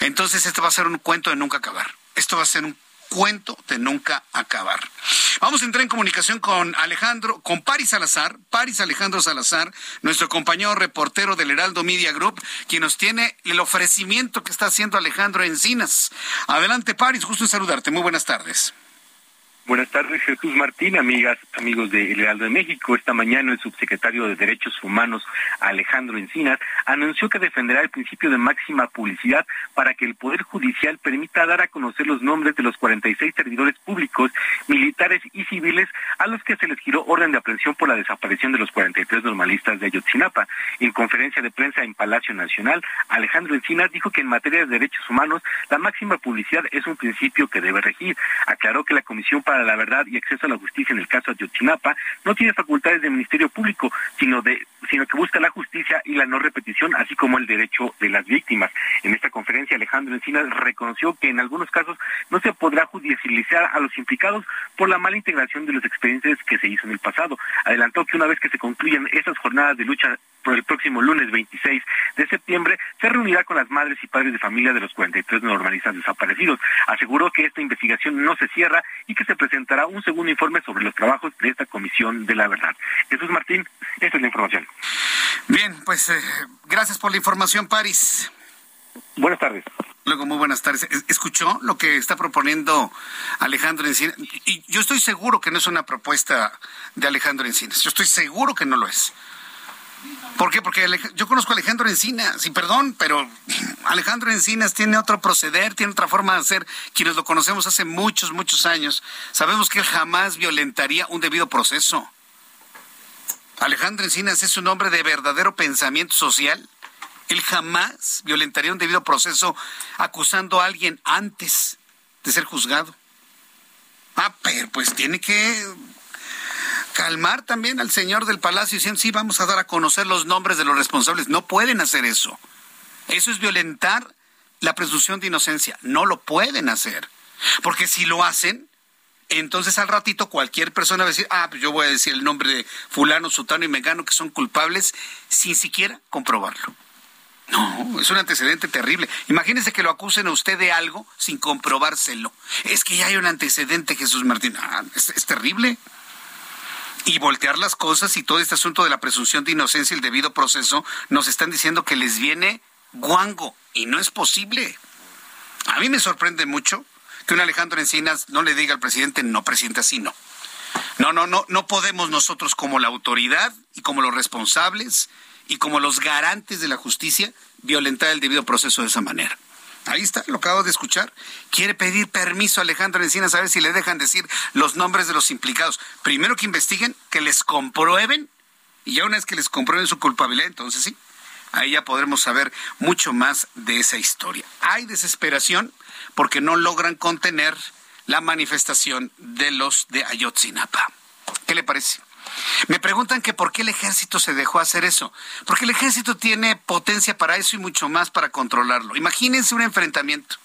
Entonces este va a ser un cuento de nunca acabar. Esto va a ser un cuento de nunca acabar. Vamos a entrar en comunicación con Alejandro, con Paris Salazar, Paris Alejandro Salazar, nuestro compañero reportero del Heraldo Media Group, quien nos tiene el ofrecimiento que está haciendo Alejandro Encinas. Adelante, Paris, justo en saludarte. Muy buenas tardes. Buenas tardes, Jesús Martín, amigas, amigos de El Heraldo de México. Esta mañana el subsecretario de Derechos Humanos, Alejandro Encinas, anunció que defenderá el principio de máxima publicidad para que el Poder Judicial permita dar a conocer los nombres de los 46 servidores públicos, militares y civiles a los que se les giró orden de aprehensión por la desaparición de los 43 normalistas de Ayotzinapa. En conferencia de prensa en Palacio Nacional, Alejandro Encinas dijo que en materia de derechos humanos la máxima publicidad es un principio que debe regir. Aclaró que la Comisión para la verdad y acceso a la justicia en el caso de Ayotzinapa no tiene facultades de Ministerio Público, sino de sino que busca la justicia y la no repetición, así como el derecho de las víctimas. En esta conferencia, Alejandro Encinas reconoció que en algunos casos no se podrá judicializar a los implicados por la mala integración de los expedientes que se hizo en el pasado. Adelantó que una vez que se concluyan esas jornadas de lucha por el próximo lunes 26 de septiembre, se reunirá con las madres y padres de familia de los 43 normalistas desaparecidos. Aseguró que esta investigación no se cierra y que se presentará un segundo informe sobre los trabajos de esta Comisión de la Verdad. Jesús Martín, esta es la información. Bien, pues eh, gracias por la información, París. Buenas tardes. Luego, muy buenas tardes. ¿Escuchó lo que está proponiendo Alejandro Encinas? Y yo estoy seguro que no es una propuesta de Alejandro Encinas. Yo estoy seguro que no lo es. ¿Por qué? Porque yo conozco a Alejandro Encinas, y perdón, pero Alejandro Encinas tiene otro proceder, tiene otra forma de hacer. Quienes lo conocemos hace muchos, muchos años, sabemos que él jamás violentaría un debido proceso. Alejandro Encinas es un hombre de verdadero pensamiento social. Él jamás violentaría un debido proceso acusando a alguien antes de ser juzgado. Ah, pero pues tiene que calmar también al señor del palacio diciendo, sí, vamos a dar a conocer los nombres de los responsables. No pueden hacer eso. Eso es violentar la presunción de inocencia. No lo pueden hacer. Porque si lo hacen, entonces al ratito cualquier persona va a decir, ah, pues yo voy a decir el nombre de fulano, sutano y megano que son culpables sin siquiera comprobarlo. No, es un antecedente terrible. Imagínese que lo acusen a usted de algo sin comprobárselo. Es que ya hay un antecedente, Jesús Martín. Ah, es terrible y voltear las cosas y todo este asunto de la presunción de inocencia y el debido proceso nos están diciendo que les viene guango y no es posible. A mí me sorprende mucho que un Alejandro Encinas no le diga al presidente, no, presidente, así no. No, no, no, no podemos nosotros como la autoridad y como los responsables y como los garantes de la justicia violentar el debido proceso de esa manera. Ahí está, lo acabo de escuchar. Quiere pedir permiso a Alejandro Encinas a ver si le dejan decir los nombres de los implicados. Primero que investiguen, que les comprueben, y ya una vez que les comprueben su culpabilidad, entonces sí, ahí ya podremos saber mucho más de esa historia. Hay desesperación porque no logran contener la manifestación de los de Ayotzinapa. ¿Qué le parece? Me preguntan que por qué el ejército se dejó hacer eso. Porque el ejército tiene potencia para eso y mucho más para controlarlo. Imagínense un enfrentamiento.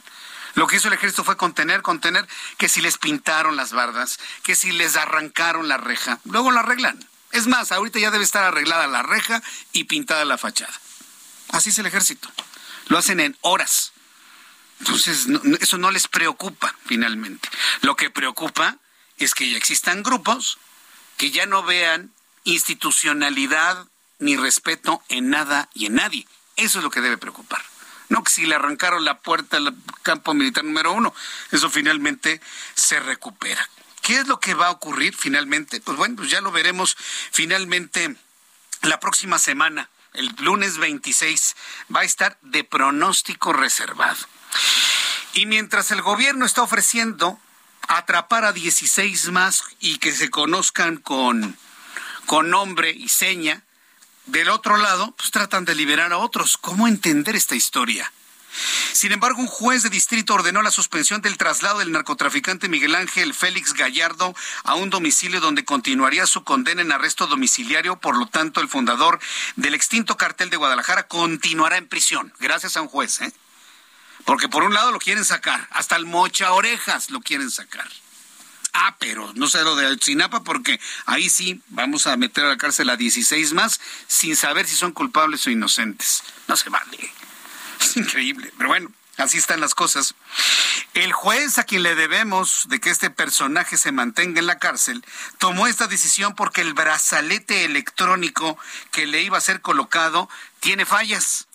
Lo que hizo el ejército fue contener, contener, que si les pintaron las bardas, que si les arrancaron la reja, luego lo arreglan. Es más, ahorita ya debe estar arreglada la reja y pintada la fachada. Así es el ejército. Lo hacen en horas. Entonces, eso no les preocupa finalmente. Lo que preocupa es que ya existan grupos que ya no vean institucionalidad ni respeto en nada y en nadie. Eso es lo que debe preocupar. No que si le arrancaron la puerta al campo militar número uno, eso finalmente se recupera. ¿Qué es lo que va a ocurrir finalmente? Pues bueno, pues ya lo veremos finalmente la próxima semana, el lunes 26, va a estar de pronóstico reservado. Y mientras el gobierno está ofreciendo atrapar a 16 más y que se conozcan con, con nombre y seña. Del otro lado, pues tratan de liberar a otros. ¿Cómo entender esta historia? Sin embargo, un juez de distrito ordenó la suspensión del traslado del narcotraficante Miguel Ángel Félix Gallardo a un domicilio donde continuaría su condena en arresto domiciliario. Por lo tanto, el fundador del extinto cartel de Guadalajara continuará en prisión, gracias a un juez. ¿eh? Porque por un lado lo quieren sacar, hasta el mocha orejas lo quieren sacar. Ah, pero no sé lo de Sinapa porque ahí sí vamos a meter a la cárcel a 16 más sin saber si son culpables o inocentes. No se vale. Es increíble, pero bueno, así están las cosas. El juez a quien le debemos de que este personaje se mantenga en la cárcel tomó esta decisión porque el brazalete electrónico que le iba a ser colocado tiene fallas.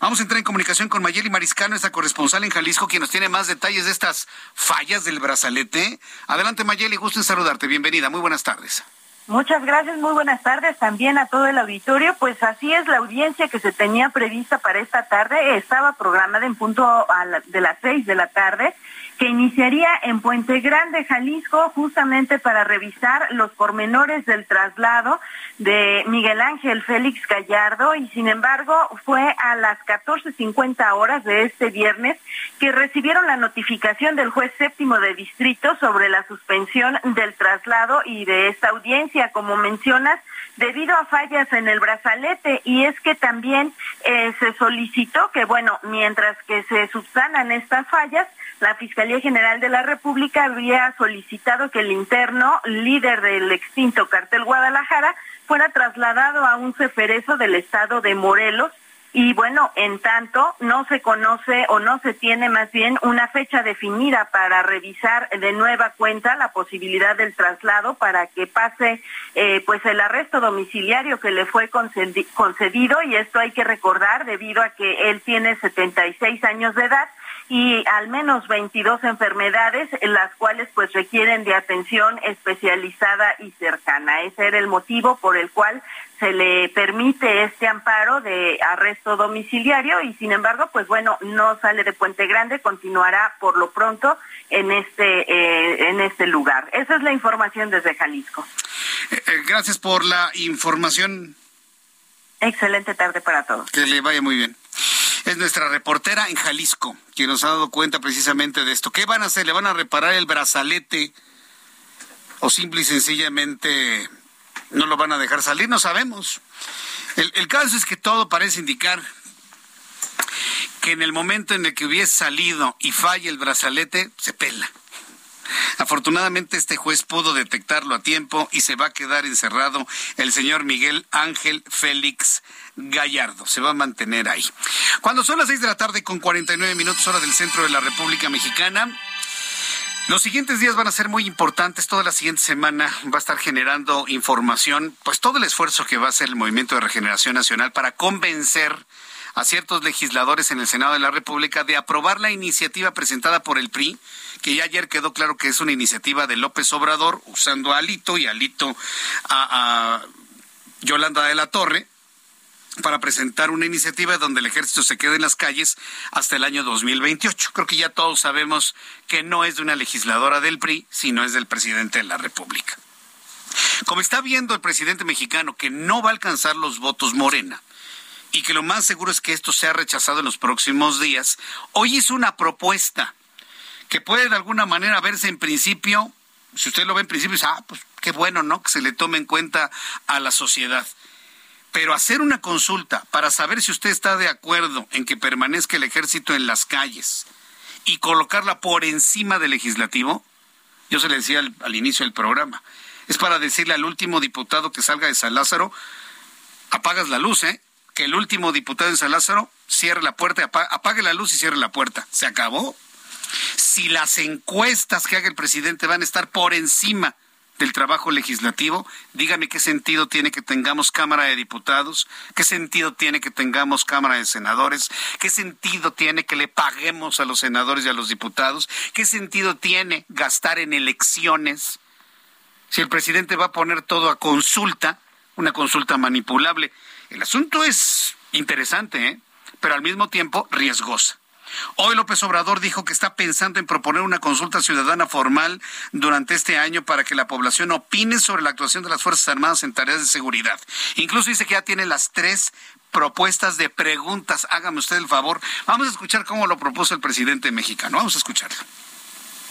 Vamos a entrar en comunicación con Mayeli Mariscano, esta corresponsal en Jalisco, quien nos tiene más detalles de estas fallas del brazalete. Adelante, Mayeli, gusto en saludarte. Bienvenida, muy buenas tardes. Muchas gracias, muy buenas tardes también a todo el auditorio. Pues así es, la audiencia que se tenía prevista para esta tarde estaba programada en punto de las seis de la tarde que iniciaría en Puente Grande, Jalisco, justamente para revisar los pormenores del traslado de Miguel Ángel Félix Gallardo. Y sin embargo fue a las 14.50 horas de este viernes que recibieron la notificación del juez séptimo de distrito sobre la suspensión del traslado y de esta audiencia, como mencionas, debido a fallas en el brazalete. Y es que también eh, se solicitó que, bueno, mientras que se subsanan estas fallas, la Fiscalía General de la República había solicitado que el interno, líder del extinto cartel Guadalajara, fuera trasladado a un ceferezo del estado de Morelos. Y bueno, en tanto, no se conoce o no se tiene más bien una fecha definida para revisar de nueva cuenta la posibilidad del traslado para que pase eh, pues el arresto domiciliario que le fue concedido y esto hay que recordar debido a que él tiene 76 años de edad y al menos 22 enfermedades, las cuales pues requieren de atención especializada y cercana. Ese era el motivo por el cual se le permite este amparo de arresto domiciliario y sin embargo, pues bueno, no sale de Puente Grande, continuará por lo pronto en este eh, en este lugar. Esa es la información desde Jalisco. Eh, eh, gracias por la información. Excelente tarde para todos. Que le vaya muy bien. Es nuestra reportera en Jalisco, quien nos ha dado cuenta precisamente de esto. ¿Qué van a hacer? ¿Le van a reparar el brazalete? ¿O simple y sencillamente no lo van a dejar salir? No sabemos. El, el caso es que todo parece indicar que en el momento en el que hubiese salido y falle el brazalete, se pela. Afortunadamente este juez pudo detectarlo a tiempo y se va a quedar encerrado el señor Miguel Ángel Félix Gallardo. Se va a mantener ahí. Cuando son las seis de la tarde con 49 minutos hora del centro de la República Mexicana, los siguientes días van a ser muy importantes. Toda la siguiente semana va a estar generando información, pues todo el esfuerzo que va a hacer el Movimiento de Regeneración Nacional para convencer a ciertos legisladores en el Senado de la República de aprobar la iniciativa presentada por el PRI, que ya ayer quedó claro que es una iniciativa de López Obrador, usando a Alito y Alito a Yolanda de la Torre, para presentar una iniciativa donde el ejército se quede en las calles hasta el año 2028. Creo que ya todos sabemos que no es de una legisladora del PRI, sino es del presidente de la República. Como está viendo el presidente mexicano que no va a alcanzar los votos Morena, y que lo más seguro es que esto sea rechazado en los próximos días, hoy hizo una propuesta que puede de alguna manera verse en principio, si usted lo ve en principio, ah, pues qué bueno, ¿no? Que se le tome en cuenta a la sociedad. Pero hacer una consulta para saber si usted está de acuerdo en que permanezca el ejército en las calles y colocarla por encima del legislativo, yo se le decía al, inicio del programa, es para decirle al último diputado que salga de San Lázaro, apagas la luz, ¿eh? que el último diputado de San Lázaro cierre la puerta, apague la luz y cierre la puerta. ¿Se acabó? Si las encuestas que haga el presidente van a estar por encima del trabajo legislativo, dígame qué sentido tiene que tengamos Cámara de Diputados, qué sentido tiene que tengamos Cámara de Senadores, qué sentido tiene que le paguemos a los senadores y a los diputados, qué sentido tiene gastar en elecciones si el presidente va a poner todo a consulta, una consulta manipulable. El asunto es interesante, ¿eh? pero al mismo tiempo riesgosa. Hoy López Obrador dijo que está pensando en proponer una consulta ciudadana formal durante este año para que la población opine sobre la actuación de las Fuerzas Armadas en tareas de seguridad. Incluso dice que ya tiene las tres propuestas de preguntas. Hágame usted el favor. Vamos a escuchar cómo lo propuso el presidente mexicano. Vamos a escucharlo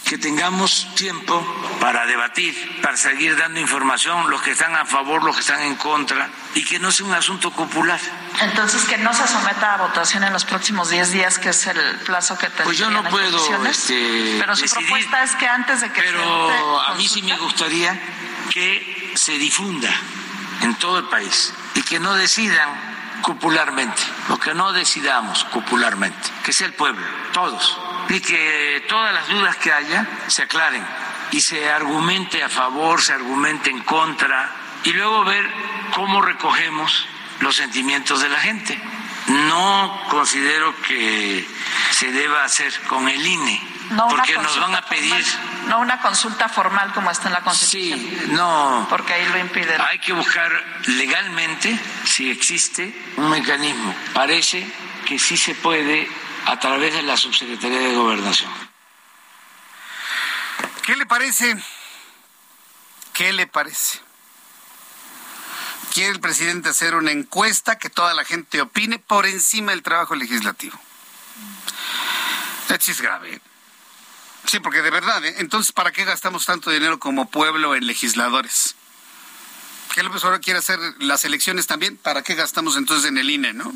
que tengamos tiempo para debatir, para seguir dando información, los que están a favor, los que están en contra, y que no sea un asunto popular. Entonces, que no se someta a votación en los próximos 10 días, que es el plazo que tenemos. Pues yo no puedo. Este, pero su decidir, propuesta es que antes de que Pero a mí sí me gustaría que se difunda en todo el país y que no decidan popularmente, o que no decidamos popularmente, que sea el pueblo, todos y que todas las dudas que haya se aclaren y se argumente a favor, se argumente en contra y luego ver cómo recogemos los sentimientos de la gente. No considero que se deba hacer con el INE, no porque nos van a pedir... Formal, no una consulta formal como está en la Constitución. Sí, no. Porque ahí lo impide. Hay que buscar legalmente si existe un mecanismo. Parece que sí se puede a través de la Subsecretaría de Gobernación. ¿Qué le parece? ¿Qué le parece? Quiere el presidente hacer una encuesta que toda la gente opine por encima del trabajo legislativo. Esto es grave. Sí, porque de verdad, ¿eh? entonces, ¿para qué gastamos tanto dinero como pueblo en legisladores? ¿Qué López Obrador quiere hacer las elecciones también? ¿Para qué gastamos entonces en el INE, no?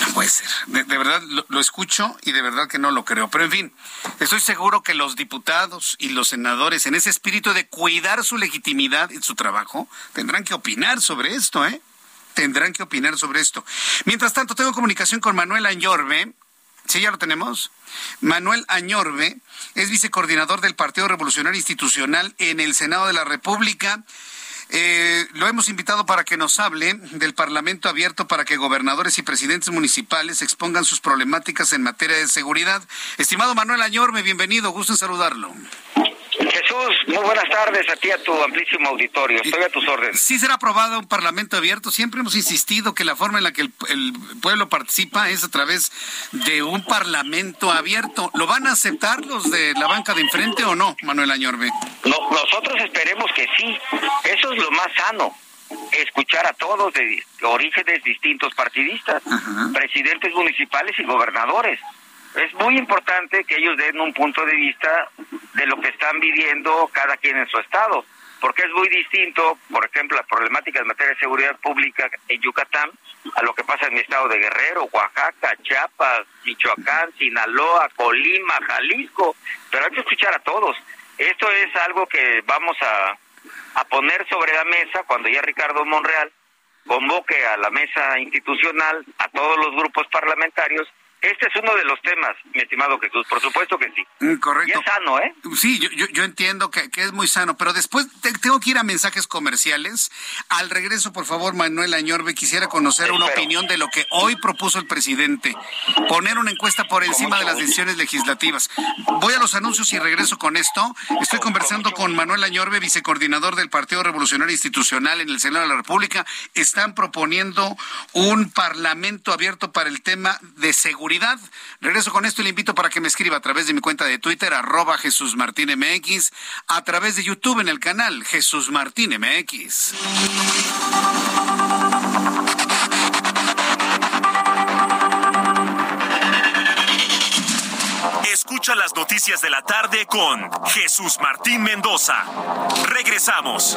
No puede ser. De, verdad lo, lo, escucho y de verdad que no lo creo. Pero en fin, estoy seguro que los diputados y los senadores, en ese espíritu de cuidar su legitimidad y su trabajo, tendrán que opinar sobre esto, ¿eh? Tendrán que opinar sobre esto. Mientras tanto, tengo comunicación con Manuel Añorbe. Sí, ya lo tenemos. Manuel Añorbe es vicecoordinador del Partido Revolucionario Institucional en el Senado de la República. Eh, lo hemos invitado para que nos hable del Parlamento abierto para que gobernadores y presidentes municipales expongan sus problemáticas en materia de seguridad. Estimado Manuel Añorme, bienvenido, gusto en saludarlo. Jesús, muy buenas tardes a ti, a tu amplísimo auditorio. Estoy a tus órdenes. Sí será aprobado un parlamento abierto. Siempre hemos insistido que la forma en la que el, pueblo participa es a través de un parlamento abierto. ¿Lo van a aceptar los de la banca de enfrente o no, Manuel Añorbe? No, nosotros esperemos que sí. Eso es lo más sano escuchar a todos de orígenes distintos partidistas, presidentes municipales y gobernadores es muy importante que ellos den un punto de vista de lo que están viviendo cada quien en su estado, porque es muy distinto, por ejemplo, la problemática en materia de seguridad pública en Yucatán a lo que pasa en mi estado de Guerrero, Oaxaca, Chiapas, Michoacán, Sinaloa, Colima, Jalisco, pero hay que escuchar a todos. Esto es algo que vamos a, a poner sobre la mesa cuando ya Ricardo Monreal convoque a la mesa institucional a todos los grupos parlamentarios este es uno de los temas, mi estimado Jesús, por supuesto que sí. Mm, correcto. Y es sano, ¿eh? Sí, yo, yo, entiendo que, es muy sano, pero después tengo que ir a mensajes comerciales. Al regreso, por favor, Manuel Añorbe, quisiera conocer una opinión de lo que hoy propuso el presidente. Poner una encuesta por encima de las decisiones legislativas. Voy a los anuncios y regreso con esto. Estoy conversando con Manuel Añorbe, vicecoordinador del Partido Revolucionario Institucional en el Senado de la República. Están proponiendo un parlamento abierto para el tema de seguridad Regreso con esto y le invito para que me escriba a través de mi cuenta de Twitter, arroba Jesús Martín MX, a través de YouTube en el canal Jesús Martín MX. Escucha las noticias de la tarde con Jesús Martín Mendoza. Regresamos.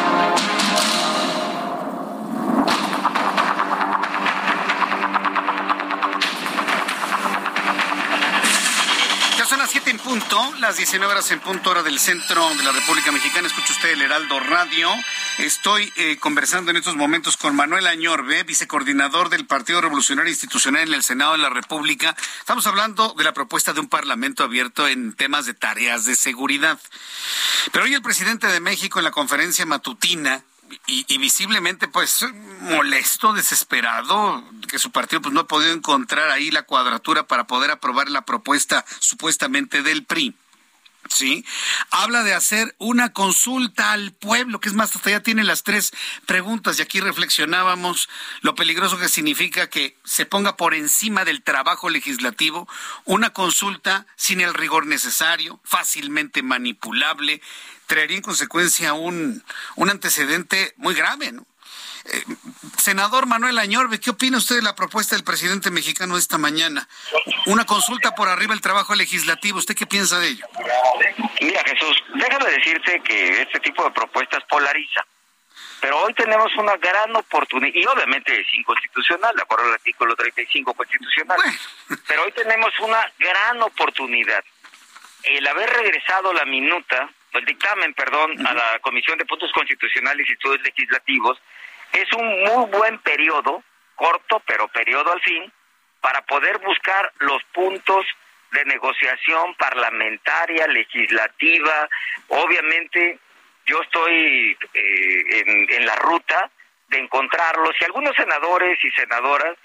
Punto, las 19 horas en punto hora del centro de la República Mexicana. Escucha usted el Heraldo Radio. Estoy eh, conversando en estos momentos con Manuel Añorbe, vicecoordinador del Partido Revolucionario Institucional en el Senado de la República. Estamos hablando de la propuesta de un parlamento abierto en temas de tareas de seguridad. Pero hoy el presidente de México en la conferencia matutina y, visiblemente pues molesto, desesperado, que su partido pues no ha podido encontrar ahí la cuadratura para poder aprobar la propuesta supuestamente del PRI. ¿Sí? Habla de hacer una consulta al pueblo, que es más, hasta ya tiene las tres preguntas y aquí reflexionábamos lo peligroso que significa que se ponga por encima del trabajo legislativo una consulta sin el rigor necesario, fácilmente manipulable, traería en consecuencia un, un antecedente muy grave, ¿no? Eh, senador Manuel Añorbe, ¿qué opina usted de la propuesta del presidente mexicano esta mañana? Una consulta por arriba del trabajo legislativo. ¿Usted qué piensa de ello? Mira, Jesús, déjame decirte que este tipo de propuestas polariza. Pero hoy tenemos una gran oportunidad, y obviamente es inconstitucional, de acuerdo al artículo 35 constitucional, pero hoy tenemos una gran oportunidad. El haber regresado la minuta, el dictamen, perdón, a la Comisión de Puntos Constitucionales y Estudios Legislativos, es un muy buen periodo, corto, pero periodo al fin, para poder buscar los puntos de negociación parlamentaria, legislativa. Obviamente, yo estoy eh, en, la ruta de encontrarlos y algunos senadores y senadoras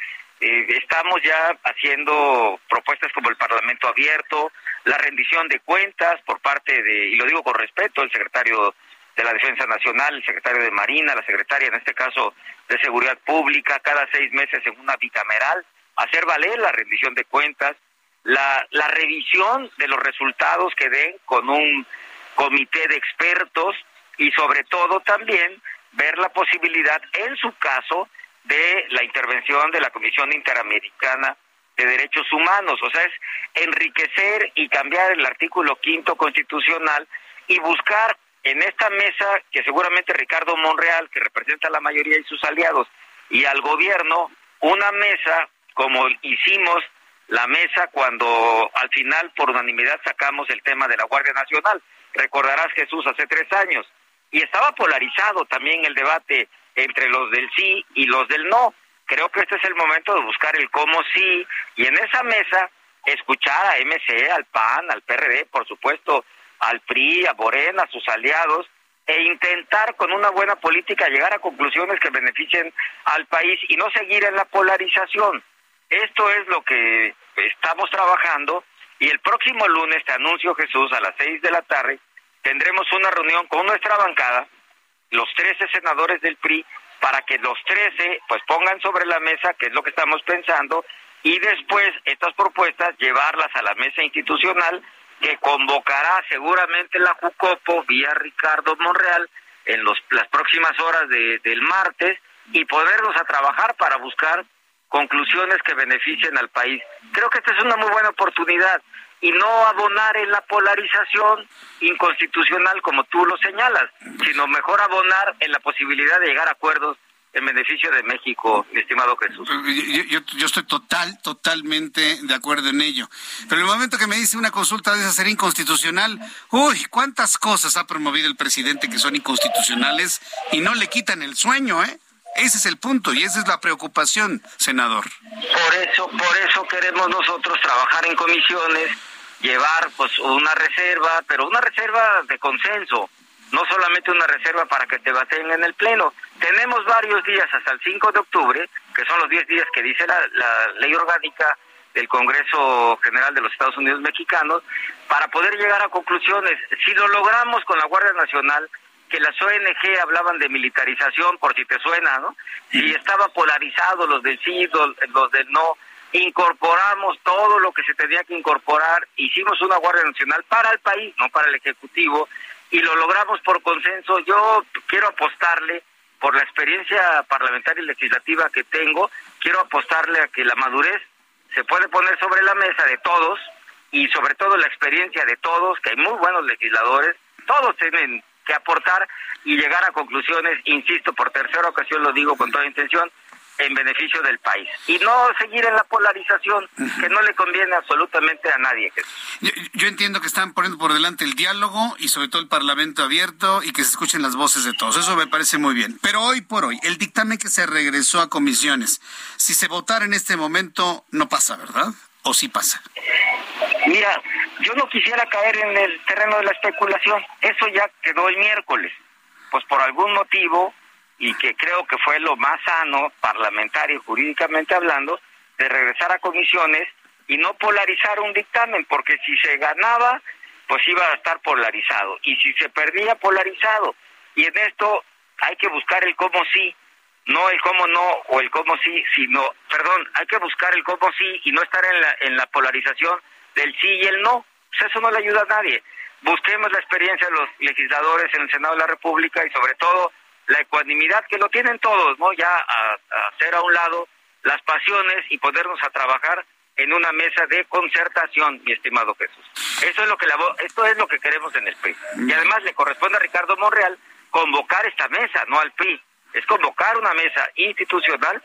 eh, estamos ya haciendo propuestas como el Parlamento abierto, la rendición de cuentas por parte de, y lo digo con respeto, el secretario de la Defensa Nacional, el secretario de Marina, la secretaria, en este caso, de Seguridad Pública, cada seis meses en una bicameral, hacer valer la rendición de cuentas, la, la revisión de los resultados que den con un comité de expertos y sobre todo también ver la posibilidad, en su caso, de la intervención de la Comisión Interamericana de Derechos Humanos, o sea, es enriquecer y cambiar el artículo quinto constitucional y buscar en esta mesa que seguramente Ricardo Monreal, que representa a la mayoría y sus aliados, y al gobierno, una mesa como hicimos la mesa cuando al final por unanimidad sacamos el tema de la Guardia Nacional. Recordarás Jesús hace tres años. Y estaba polarizado también el debate entre los del sí y los del no. Creo que este es el momento de buscar el cómo sí y en esa mesa escuchar a MC, al PAN, al PRD, por supuesto, al PRI, a Morena, a sus aliados, e intentar con una buena política llegar a conclusiones que beneficien al país y no seguir en la polarización. Esto es lo que estamos trabajando y el próximo lunes, te anuncio Jesús, a las seis de la tarde, tendremos una reunión con nuestra bancada, los trece senadores del PRI, para que los trece pues pongan sobre la mesa qué es lo que estamos pensando y después estas propuestas llevarlas a la mesa institucional que convocará seguramente la Jucopo vía Ricardo Monreal en los, las próximas horas de, del martes y podernos a trabajar para buscar conclusiones que beneficien al país. Creo que esta es una muy buena oportunidad y no abonar en la polarización inconstitucional como tú lo señalas, sino mejor abonar en la posibilidad de llegar a acuerdos en beneficio de México, mi estimado Jesús. Yo, estoy total, totalmente de acuerdo en ello. Pero el momento que me dice una consulta de esa ser inconstitucional, uy, cuántas cosas ha promovido el presidente que son inconstitucionales y no le quitan el sueño, ¿eh? Ese es el punto y esa es la preocupación, senador. Por eso, por eso queremos nosotros trabajar en comisiones, llevar pues una reserva, pero una reserva de consenso no solamente una reserva para que te baten en el Pleno. Tenemos varios días hasta el 5 de octubre, que son los 10 días que dice la, ley orgánica del Congreso General de los Estados Unidos Mexicanos, para poder llegar a conclusiones. Si lo logramos con la Guardia Nacional, que las ONG hablaban de militarización, por si te suena, ¿no? Si estaba polarizado los del sí, los del no, incorporamos todo lo que se tenía que incorporar, hicimos una Guardia Nacional para el país, no para el Ejecutivo, y lo logramos por consenso. Yo quiero apostarle por la experiencia parlamentaria y legislativa que tengo, quiero apostarle a que la madurez se puede poner sobre la mesa de todos y sobre todo la experiencia de todos, que hay muy buenos legisladores, todos tienen que aportar y llegar a conclusiones, insisto, por tercera ocasión lo digo con toda intención, en beneficio del país y no seguir en la polarización que no le conviene absolutamente a nadie. Yo, entiendo que están poniendo por delante el diálogo y sobre todo el Parlamento abierto y que se escuchen las voces de todos. Eso me parece muy bien. Pero hoy por hoy, el dictamen que se regresó a comisiones, si se votara en este momento, no pasa, ¿verdad? ¿O sí pasa? Mira, yo no quisiera caer en el terreno de la especulación. Eso ya quedó el miércoles. Pues por algún motivo y que creo que fue lo más sano, parlamentario, jurídicamente hablando, de regresar a comisiones y no polarizar un dictamen, porque si se ganaba, pues iba a estar polarizado, y si se perdía, polarizado. Y en esto hay que buscar el cómo sí, no el cómo no o el cómo sí, sino, perdón, hay que buscar el cómo sí y no estar en la, en la polarización del sí y el no. Pues eso no le ayuda a nadie. Busquemos la experiencia de los legisladores en el Senado de la República y sobre todo la ecuanimidad que lo tienen todos, ¿no? Ya a, hacer a un lado las pasiones y ponernos a trabajar en una mesa de concertación, mi estimado Jesús. Eso es lo que la, esto es lo que queremos en el PRI. Y además le corresponde a Ricardo Monreal convocar esta mesa, no al PRI. Es convocar una mesa institucional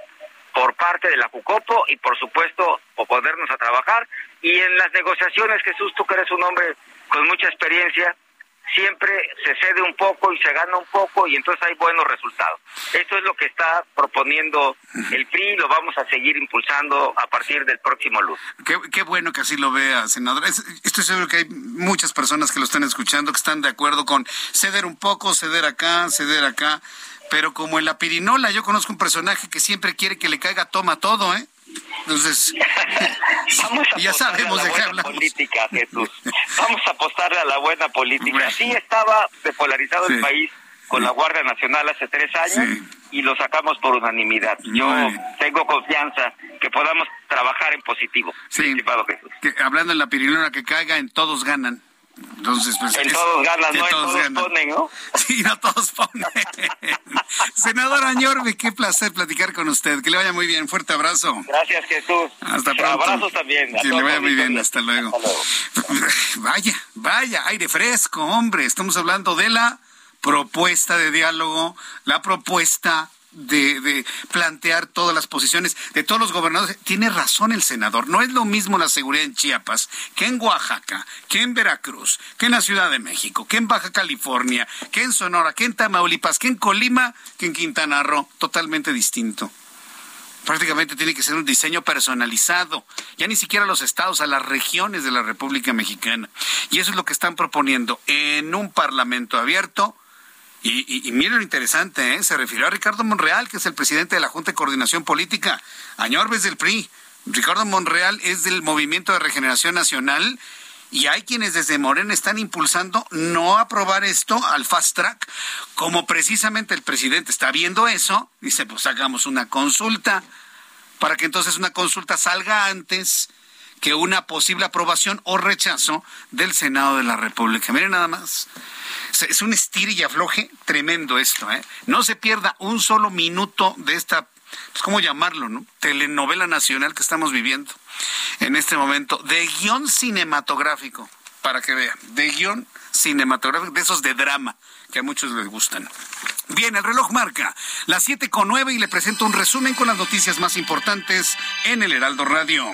por parte de la JUCOPO y por supuesto o ponernos a trabajar y en las negociaciones Jesús tú que eres un hombre con mucha experiencia siempre se cede un poco y se gana un poco y entonces hay buenos resultados. Esto es lo que está proponiendo el PRI y lo vamos a seguir impulsando a partir del próximo lunes. Qué, bueno que así lo vea, senador. Estoy seguro que hay muchas personas que lo están escuchando que están de acuerdo con ceder un poco, ceder acá, ceder acá. Pero como en la pirinola, yo conozco un personaje que siempre quiere que le caiga toma todo, ¿eh? Entonces, Vamos a ya sabemos de qué hablamos. Política, Jesús. Vamos a apostarle a la buena política. Sí estaba depolarizado el país con la Guardia Nacional hace tres años y lo sacamos por unanimidad. Yo tengo confianza que podamos trabajar en positivo. Sí. Que, hablando en la pirinola que caiga en todos ganan. Entonces, pues. En todos ganan, no en todos, ponen, ¿no? Sí, no todos ponen. Senador Añorbe, qué placer platicar con usted. Que le vaya muy bien. Fuerte abrazo. Gracias, Jesús. Hasta pronto. Abrazos también. Que le vaya muy bien. Hasta luego. Hasta luego. Vaya, vaya, aire fresco, hombre. Estamos hablando de la propuesta de diálogo, la propuesta de, plantear todas las posiciones de todos los gobernadores. Tiene razón el senador. No es lo mismo la seguridad en Chiapas que en Oaxaca, que en Veracruz, que en la Ciudad de México, que en Baja California, que en Sonora, que en Tamaulipas, que en Colima, que en Quintana Roo. Totalmente distinto. Prácticamente tiene que ser un diseño personalizado, ya ni siquiera a los estados, a las regiones de la República Mexicana. Y eso es lo que están proponiendo en un parlamento abierto y, y, lo interesante, ¿eh? se refirió a Ricardo Monreal, que es el presidente de la Junta de Coordinación Política, Añorbes del PRI. Ricardo Monreal es del Movimiento de Regeneración Nacional y hay quienes desde Morena están impulsando no aprobar esto al fast track, como precisamente el presidente está viendo eso, dice, pues hagamos una consulta, para que entonces una consulta salga antes que una posible aprobación o rechazo del Senado de la República. Miren nada más. Es un estir y afloje tremendo esto, ¿eh? No se pierda un solo minuto de esta, pues, ¿cómo llamarlo, no? Telenovela nacional que estamos viviendo en este momento, de guion cinematográfico, para que vean, de guion cinematográfico, de esos de drama que a muchos les gustan. Bien, el reloj marca las siete con nueve y le presento un resumen con las noticias más importantes en el Heraldo Radio.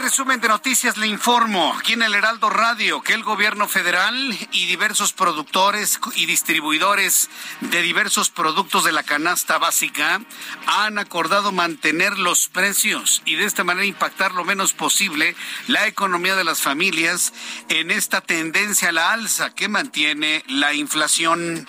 resumen de noticias le informo aquí en el Heraldo Radio que el gobierno federal y diversos productores y distribuidores de diversos productos de la canasta básica han acordado mantener los precios y de esta manera impactar lo menos posible la economía de las familias en esta tendencia a la alza que mantiene la inflación.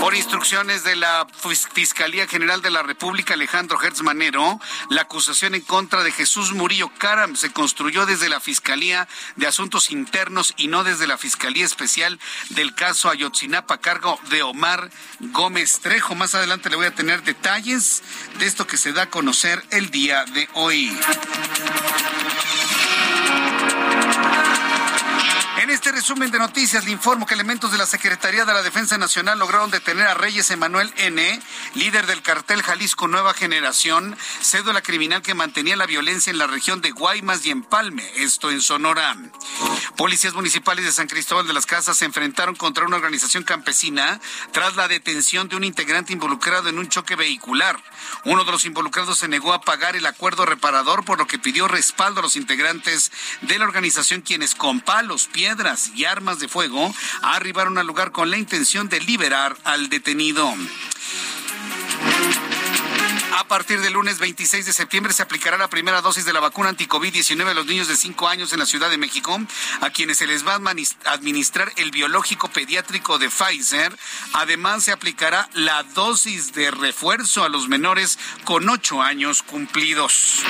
Por instrucciones de la Fiscalía General de la República, Alejandro Hertz Manero, la acusación en contra de Jesús Murillo Caram se construyó desde la Fiscalía de Asuntos Internos y no desde la Fiscalía Especial del caso Ayotzinapa a cargo de Omar Gómez Trejo. Más adelante le voy a tener detalles de esto que se da a conocer el día de hoy. En este resumen de noticias le informo que elementos de la Secretaría de la Defensa Nacional lograron detener a Reyes Emanuel N., líder del cartel Jalisco Nueva Generación, cédula criminal que mantenía la violencia en la región de Guaymas y Empalme, esto en Sonora. Policías municipales de San Cristóbal de las Casas se enfrentaron contra una organización campesina tras la detención de un integrante involucrado en un choque vehicular. Uno de los involucrados se negó a pagar el acuerdo reparador, por lo que pidió respaldo a los integrantes de la organización quienes con palos, pies y armas de fuego arribaron al lugar con la intención de liberar al detenido. A partir del lunes 26 de septiembre se aplicará la primera dosis de la vacuna anti-COVID-19 a los niños de 5 años en la Ciudad de México, a quienes se les va a administrar el biológico pediátrico de Pfizer. Además, se aplicará la dosis de refuerzo a los menores con 8 años cumplidos.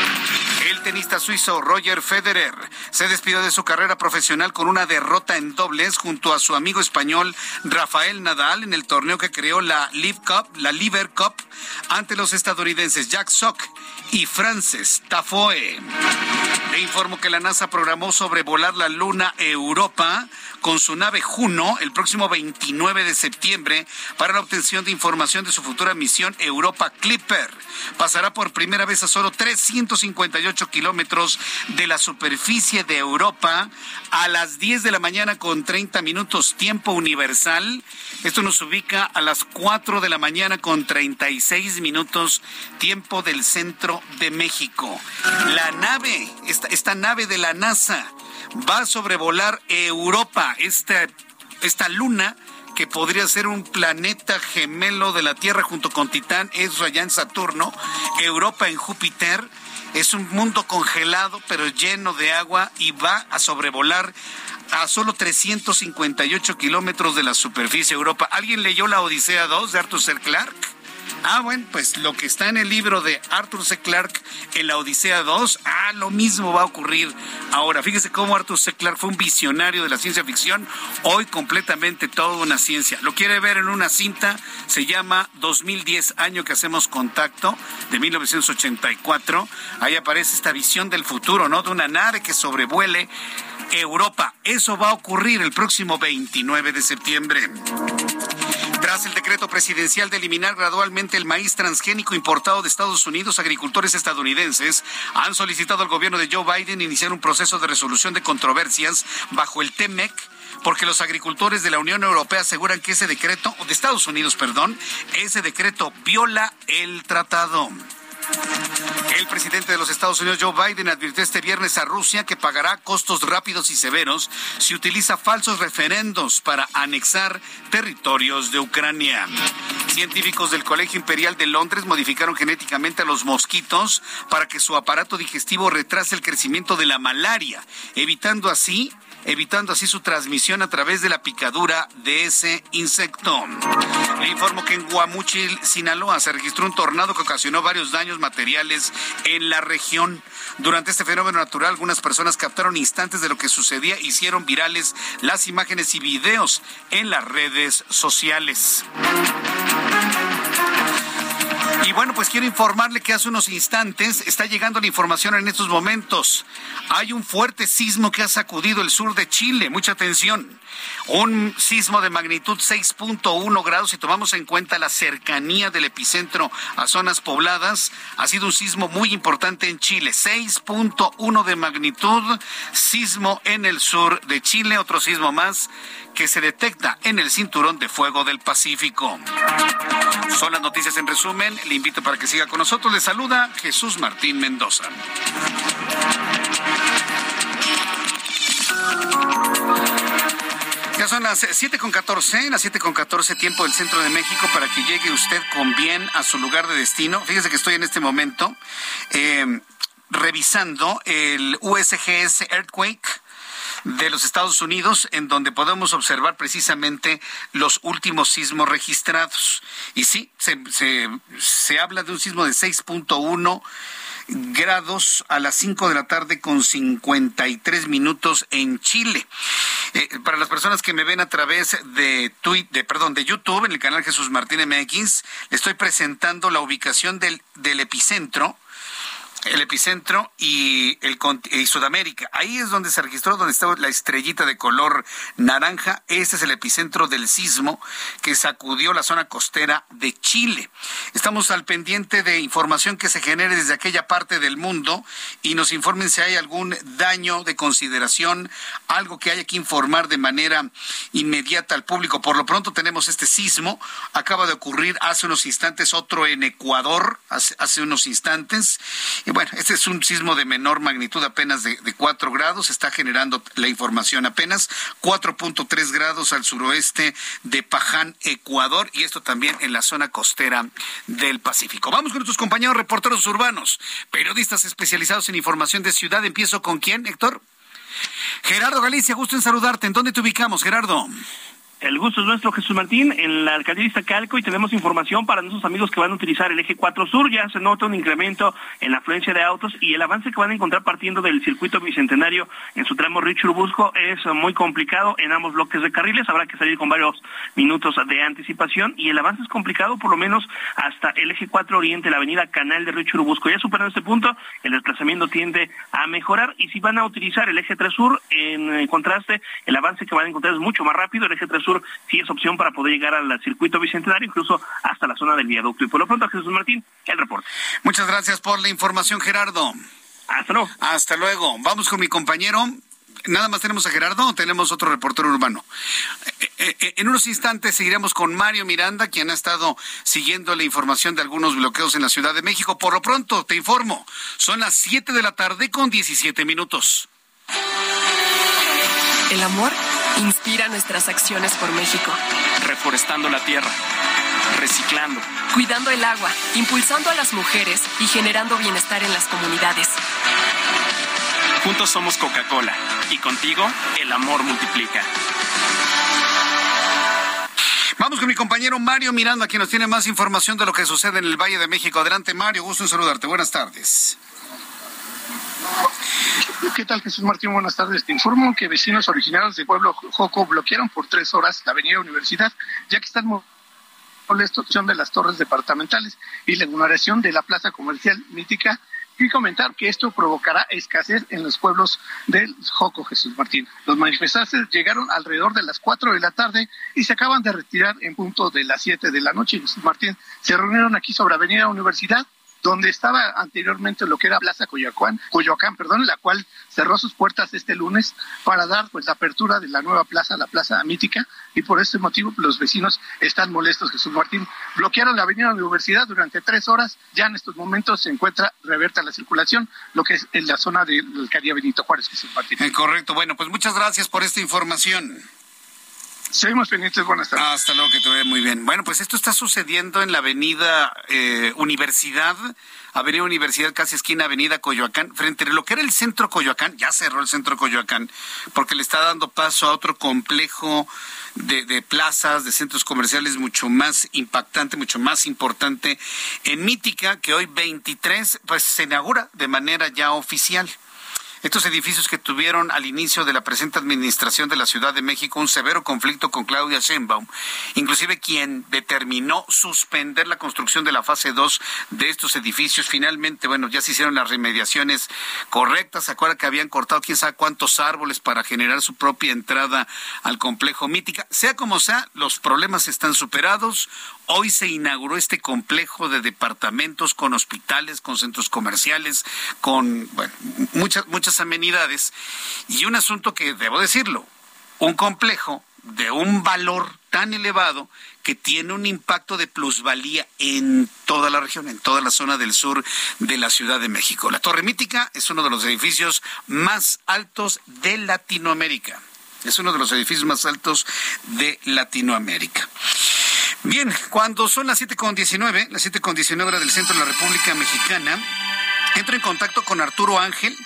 El tenista suizo Roger Federer se despidió de su carrera profesional con una derrota en dobles junto a su amigo español Rafael Nadal en el torneo que creó la Live Cup, la Liver Cup, ante los estadounidenses Jack Sock y Frances Tafoe. Le informo que la NASA programó sobrevolar la Luna Europa con su nave Juno el próximo 29 de septiembre para la obtención de información de su futura misión Europa Clipper. Pasará por primera vez a solo 358 kilómetros de la superficie de Europa a las 10 de la mañana con 30 minutos tiempo universal. Esto nos ubica a las 4 de la mañana con 36 minutos tiempo del centro de México. La nave, esta, esta nave de la NASA va a sobrevolar Europa, esta, esta luna que podría ser un planeta gemelo de la Tierra junto con Titán, es allá en Saturno, Europa en Júpiter. Es un mundo congelado pero lleno de agua y va a sobrevolar a solo 358 kilómetros de la superficie de Europa. ¿Alguien leyó la Odisea 2 de Arthur C. Clarke? Ah, bueno, pues lo que está en el libro de Arthur C. Clarke en la Odisea 2, ah, lo mismo va a ocurrir ahora. Fíjese cómo Arthur C. Clarke fue un visionario de la ciencia ficción, hoy completamente toda una ciencia. Lo quiere ver en una cinta, se llama 2010, año que hacemos contacto, de 1984. Ahí aparece esta visión del futuro, ¿no? De una nave que sobrevuele Europa. Eso va a ocurrir el próximo 29 de septiembre. Tras el decreto presidencial de eliminar gradualmente el maíz transgénico importado de Estados Unidos, agricultores estadounidenses han solicitado al gobierno de Joe Biden iniciar un proceso de resolución de controversias bajo el TEMEC porque los agricultores de la Unión Europea aseguran que ese decreto, o de Estados Unidos, perdón, ese decreto viola el tratado. El presidente de los Estados Unidos, Joe Biden, advirtió este viernes a Rusia que pagará costos rápidos y severos si utiliza falsos referendos para anexar territorios de Ucrania. Científicos del Colegio Imperial de Londres modificaron genéticamente a los mosquitos para que su aparato digestivo retrase el crecimiento de la malaria, evitando así evitando así su transmisión a través de la picadura de ese insecto. Le informo que en Guamuchil, Sinaloa, se registró un tornado que ocasionó varios daños materiales en la región. Durante este fenómeno natural, algunas personas captaron instantes de lo que sucedía e hicieron virales las imágenes y videos en las redes sociales. Y bueno, pues quiero informarle que hace unos instantes está llegando la información en estos momentos. Hay un fuerte sismo que ha sacudido el sur de Chile. Mucha atención. Un sismo de magnitud 6.1 grados, si tomamos en cuenta la cercanía del epicentro a zonas pobladas, ha sido un sismo muy importante en Chile. 6.1 de magnitud, sismo en el sur de Chile, otro sismo más que se detecta en el cinturón de fuego del Pacífico. Son las noticias en resumen. Le invito para que siga con nosotros. Le saluda Jesús Martín Mendoza. Son las 7 con 14, las 7 con 14 tiempo del centro de México para que llegue usted con bien a su lugar de destino. Fíjese que estoy en este momento eh, revisando el USGS Earthquake de los Estados Unidos, en donde podemos observar precisamente los últimos sismos registrados. Y sí, se, se, se habla de un sismo de 6.1 grados a las 5 de la tarde con 53 minutos en Chile. Eh, para las personas que me ven a través de, tweet, de, perdón, de YouTube, en el canal Jesús Martínez MX, le estoy presentando la ubicación del, del epicentro el epicentro y, el, y Sudamérica. Ahí es donde se registró, donde estaba la estrellita de color naranja. Este es el epicentro del sismo que sacudió la zona costera de Chile. Estamos al pendiente de información que se genere desde aquella parte del mundo y nos informen si hay algún daño de consideración, algo que haya que informar de manera inmediata al público. Por lo pronto tenemos este sismo. Acaba de ocurrir hace unos instantes otro en Ecuador, hace, hace unos instantes. Bueno, este es un sismo de menor magnitud, apenas de, de 4 grados. Está generando la información apenas 4.3 grados al suroeste de Paján, Ecuador, y esto también en la zona costera del Pacífico. Vamos con nuestros compañeros reporteros urbanos, periodistas especializados en información de ciudad. Empiezo con quién, Héctor. Gerardo Galicia, gusto en saludarte. ¿En dónde te ubicamos, Gerardo? El gusto es nuestro, Jesús Martín, en la alcaldía de Iztacalco y tenemos información para nuestros amigos que van a utilizar el eje 4 Sur. Ya se nota un incremento en la afluencia de autos y el avance que van a encontrar partiendo del circuito bicentenario en su tramo Río Churubusco es muy complicado en ambos bloques de carriles. Habrá que salir con varios minutos de anticipación y el avance es complicado por lo menos hasta el eje 4 Oriente, la avenida Canal de Río Churubusco. Ya superando este punto, el desplazamiento tiende a mejorar y si van a utilizar el eje 3 Sur, en contraste, el avance que van a encontrar es mucho más rápido. El eje 3 Sur sí es opción para poder llegar al circuito bicentenario, incluso hasta la zona del viaducto. Y por lo pronto, Jesús Martín, el reporte. Muchas gracias por la información, Gerardo. Hasta luego. Hasta luego. Vamos con mi compañero. Nada más tenemos a Gerardo o tenemos otro reportero urbano. En unos instantes seguiremos con Mario Miranda, quien ha estado siguiendo la información de algunos bloqueos en la Ciudad de México. Por lo pronto, te informo, son las 7 de la tarde con 17 minutos. El amor inspira nuestras acciones por México. Reforestando la tierra, reciclando, cuidando el agua, impulsando a las mujeres y generando bienestar en las comunidades. Juntos somos Coca-Cola y contigo el amor multiplica. Vamos con mi compañero Mario Miranda, quien nos tiene más información de lo que sucede en el Valle de México. Adelante, Mario, gusto en saludarte. Buenas tardes. ¿Qué tal, Jesús Martín? Buenas tardes. Te informo que vecinos originarios del pueblo Joco bloquearon por tres horas la avenida Universidad, ya que están por la destrucción de las torres departamentales y la inauguración de la plaza comercial mítica y comentar que esto provocará escasez en los pueblos del Joco, Jesús Martín. Los manifestantes llegaron alrededor de las 4 de la tarde y se acaban de retirar en punto de las 7 de la noche, Jesús Martín. Se reunieron aquí sobre Avenida Universidad donde estaba anteriormente lo que era Plaza Coyoacán, Coyoacán, perdón, la cual cerró sus puertas este lunes para dar pues la apertura de la nueva plaza, la Plaza Mítica, y por este motivo los vecinos están molestos, Jesús Martín. Bloquearon la avenida Universidad durante tres horas, ya en estos momentos se encuentra reverta la circulación, lo que es en la zona del alcaldía Benito Juárez, Jesús Martín. Eh, correcto, bueno, pues muchas gracias por esta información. Seguimos pendientes, buenas tardes. Hasta luego, que te vaya muy bien. Bueno, pues esto está sucediendo en la avenida eh, Universidad, avenida Universidad, casi esquina avenida Coyoacán, frente a lo que era el centro Coyoacán, ya cerró el centro Coyoacán, porque le está dando paso a otro complejo de, de plazas, de centros comerciales mucho más impactante, mucho más importante en Mítica, que hoy 23, pues se inaugura de manera ya oficial. Estos edificios que tuvieron al inicio de la presente administración de la Ciudad de México un severo conflicto con Claudia Sheinbaum, inclusive quien determinó suspender la construcción de la fase 2 de estos edificios. Finalmente, bueno, ya se hicieron las remediaciones correctas. ¿Se acuerda que habían cortado quién sabe cuántos árboles para generar su propia entrada al complejo Mítica? Sea como sea, los problemas están superados. Hoy se inauguró este complejo de departamentos con hospitales, con centros comerciales, con bueno, muchas, muchas amenidades. Y un asunto que, debo decirlo, un complejo de un valor tan elevado que tiene un impacto de plusvalía en toda la región, en toda la zona del sur de la Ciudad de México. La Torre Mítica es uno de los edificios más altos de Latinoamérica. Es uno de los edificios más altos de Latinoamérica. Bien, cuando son las 7.19, las 7.19 horas del centro de la República Mexicana, entro en contacto con Arturo Ángel,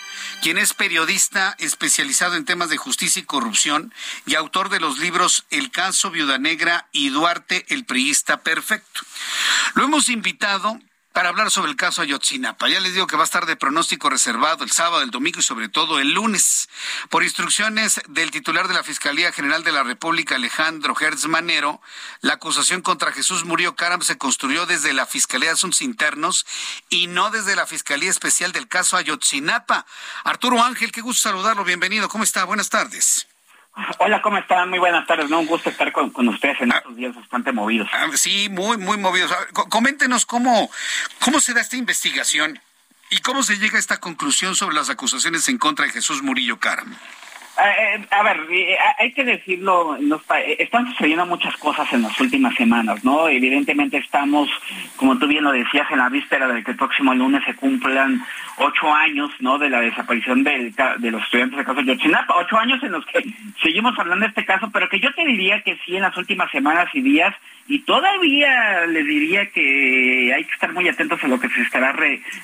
quien es periodista especializado en temas de justicia y corrupción y autor de los libros El caso Viuda Negra y Duarte, el priista perfecto. Lo hemos invitado para hablar sobre el caso Ayotzinapa. Ya les digo que va a estar de pronóstico reservado el sábado, el domingo y sobre todo el lunes. Por instrucciones del titular de la Fiscalía General de la República, Alejandro Hertz Manero, la acusación contra Jesús Murillo Caram se construyó desde la Fiscalía de Asuntos Internos y no desde la Fiscalía Especial del caso Ayotzinapa. Arturo Ángel, qué gusto saludarlo. Bienvenido. ¿Cómo está? Buenas tardes. Hola, ¿cómo están? Muy buenas tardes. ¿no? Un gusto estar con, ustedes en estos días bastante movidos. Ah, sí, muy, muy movidos. coméntenos cómo, cómo se da esta investigación y cómo se llega a esta conclusión sobre las acusaciones en contra de Jesús Murillo Caram. Eh, eh, a ver, eh, hay que decirlo, están sucediendo muchas cosas en las últimas semanas, ¿no? Evidentemente estamos, como tú bien lo decías, en la víspera de que el próximo lunes se cumplan ocho años, ¿no? De la desaparición de los estudiantes del caso de Yotzinapa, ocho años en los que seguimos hablando de este caso, pero que yo te diría que sí en las últimas semanas y días, y todavía les diría que hay que estar muy atentos a lo que se estará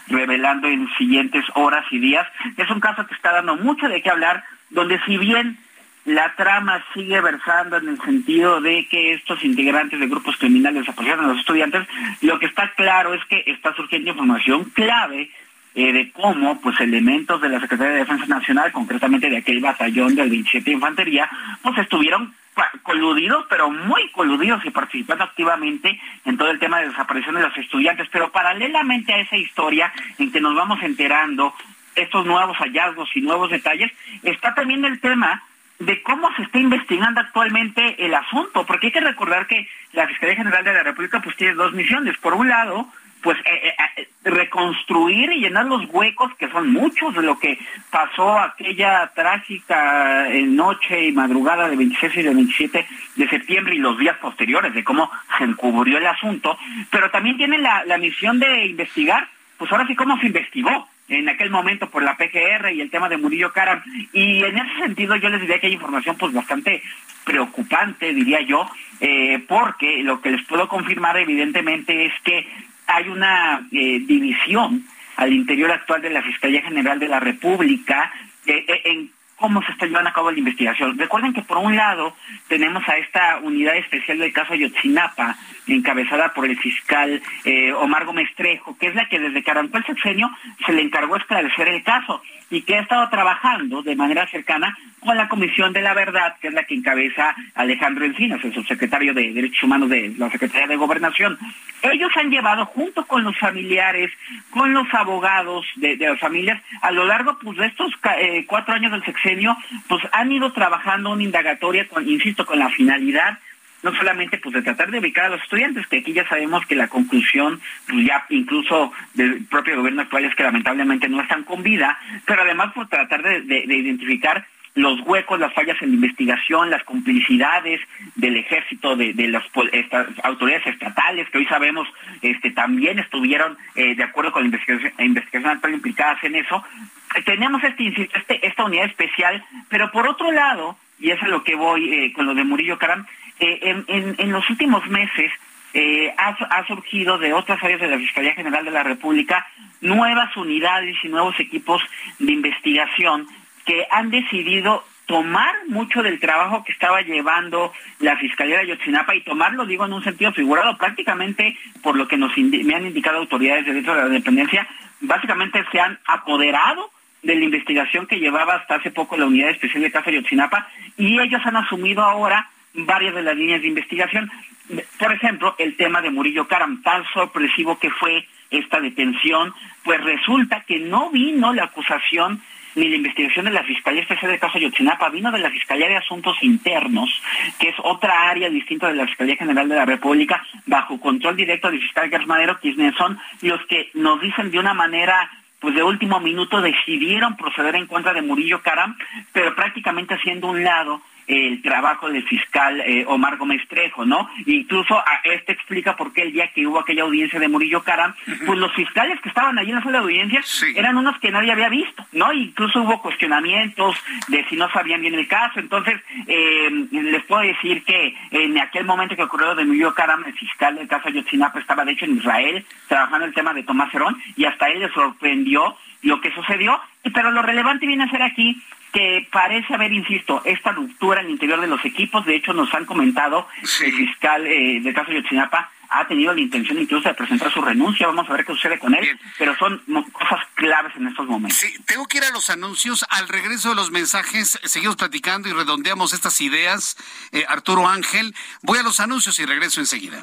revelando en siguientes horas y días. Es un caso que está dando mucho de qué hablar, donde si bien la trama sigue versando en el sentido de que estos integrantes de grupos criminales apoyaron a los estudiantes, lo que está claro es que está surgiendo información clave eh, de cómo pues elementos de la Secretaría de Defensa Nacional, concretamente de aquel batallón del 27 de Infantería, pues estuvieron coludidos, pero muy coludidos y participando activamente en todo el tema de desaparición de los estudiantes. Pero paralelamente a esa historia en que nos vamos enterando estos nuevos hallazgos y nuevos detalles, está también el tema de cómo se está investigando actualmente el asunto, porque hay que recordar que la Fiscalía General de la República pues tiene dos misiones. Por un lado, pues eh, eh, eh, reconstruir y llenar los huecos, que son muchos de lo que pasó aquella trágica noche y madrugada de 26 y de 27 de septiembre y los días posteriores, de cómo se encubrió el asunto, pero también tiene la, la misión de investigar, pues ahora sí cómo se investigó, en aquel momento por la PGR y el tema de Murillo Caram. Y en ese sentido yo les diría que hay información pues bastante preocupante, diría yo, eh, porque lo que les puedo confirmar evidentemente es que hay una eh, división al interior actual de la Fiscalía General de la República eh, en cómo se está llevando a cabo la investigación. Recuerden que por un lado tenemos a esta unidad especial del caso Ayotzinapa, encabezada por el fiscal eh, Omar Gómez Trejo, que es la que desde que arrancó el sexenio se le encargó esclarecer el caso y que ha estado trabajando de manera cercana con la Comisión de la Verdad, que es la que encabeza Alejandro Encinas, el subsecretario de Derechos Humanos de la Secretaría de Gobernación. Ellos han llevado, junto con los familiares, con los abogados de, las familias, a lo largo pues, de estos eh, cuatro años del sexenio, pues han ido trabajando una indagatoria, con, insisto, con la finalidad no solamente pues de tratar de ubicar a los estudiantes, que aquí ya sabemos que la conclusión, pues ya incluso del propio gobierno actual es que lamentablemente no están con vida, pero además por tratar de identificar los huecos, las fallas en la investigación, las complicidades del ejército, de, las autoridades estatales, que hoy sabemos este, también estuvieron eh, de acuerdo con la investigación, investigación implicadas en eso. Tenemos este, este, esta unidad especial, pero por otro lado, y es a lo que voy eh, con lo de Murillo Caram, eh, en, los últimos meses ha, ha, surgido de otras áreas de la Fiscalía General de la República nuevas unidades y nuevos equipos de investigación que han decidido tomar mucho del trabajo que estaba llevando la Fiscalía de Ayotzinapa y tomarlo, digo, en un sentido figurado, prácticamente por lo que nos me han indicado autoridades de derecho de la dependencia, básicamente se han apoderado de la investigación que llevaba hasta hace poco la Unidad Especial de Casa Ayotzinapa y ellos han asumido ahora varias de las líneas de investigación. Por ejemplo, el tema de Murillo Caram, tan sorpresivo que fue esta detención, pues resulta que no vino la acusación ni la investigación de la Fiscalía Especial de Caso Ayotzinapa, vino de la Fiscalía de Asuntos Internos, que es otra área distinta de la Fiscalía General de la República, bajo control directo del fiscal Gers Madero, quienes son los que nos dicen de una manera pues de último minuto decidieron proceder en contra de Murillo Caram, pero prácticamente haciendo un lado el trabajo del fiscal eh, Omar Gómez Trejo, ¿no? Incluso a este explica por qué el día que hubo aquella audiencia de Murillo Caram, pues los fiscales que estaban allí en la sala de audiencia eran unos que nadie había visto, ¿no? Incluso hubo cuestionamientos de si no sabían bien el caso. Entonces, eh, les puedo decir que en aquel momento que ocurrió de Murillo Caram, el fiscal del caso Ayotzinapa estaba de hecho en Israel trabajando el tema de Tomás Herón y hasta él le sorprendió lo que sucedió, pero lo relevante viene a ser aquí que parece haber, insisto, esta ruptura en el interior de los equipos. De hecho, nos han comentado el fiscal eh, del caso de Yotzinapa ha tenido la intención incluso de presentar su renuncia. Vamos a ver qué sucede con él, pero son cosas claves en estos momentos. Sí, tengo que ir a los anuncios. Al regreso de los mensajes, seguimos platicando y redondeamos estas ideas. Eh, Arturo Ángel, voy a los anuncios y regreso enseguida.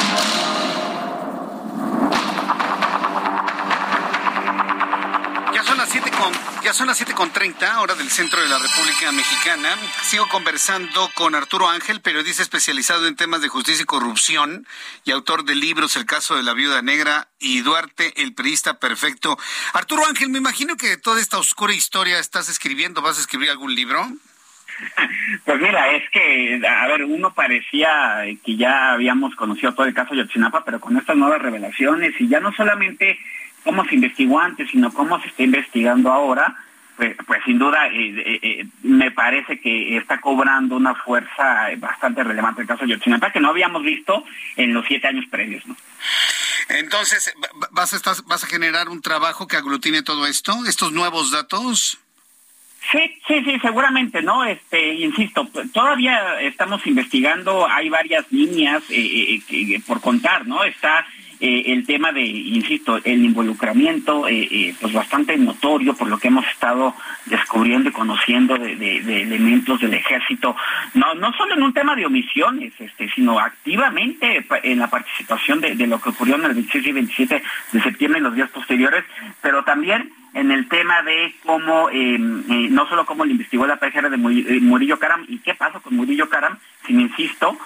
Ya son las 7 con 30, hora del centro de la República Mexicana. Sigo conversando con Arturo Ángel, periodista especializado en temas de justicia y corrupción y autor de libros El caso de la viuda negra y Duarte, el periodista perfecto. Arturo Ángel, me imagino que de toda esta oscura historia estás escribiendo, ¿vas a escribir algún libro? Pues mira, es que, a ver, uno parecía que ya habíamos conocido todo el caso de Yotzinapa, pero con estas nuevas revelaciones y ya no solamente cómo se investigó antes, sino cómo se está investigando ahora, pues, pues sin duda eh, eh, eh, me parece que está cobrando una fuerza bastante relevante el caso de Yotzinapa que no habíamos visto en los siete años previos, ¿no? Entonces, ¿vas a, ¿vas a generar un trabajo que aglutine todo esto, estos nuevos datos? Sí, sí, sí, seguramente, ¿no? Este, insisto, todavía estamos investigando, hay varias líneas por contar, ¿no? Está eh, el tema de, insisto, el involucramiento, eh, eh, pues bastante notorio por lo que hemos estado descubriendo y conociendo de, elementos del ejército, no, no solo en un tema de omisiones, este, sino activamente en la participación de, lo que ocurrió en el 26 y 27 de septiembre y los días posteriores, pero también en el tema de cómo, no solo cómo le investigó la PGR de Murillo Caram y qué pasó con Murillo Caram, sino insisto,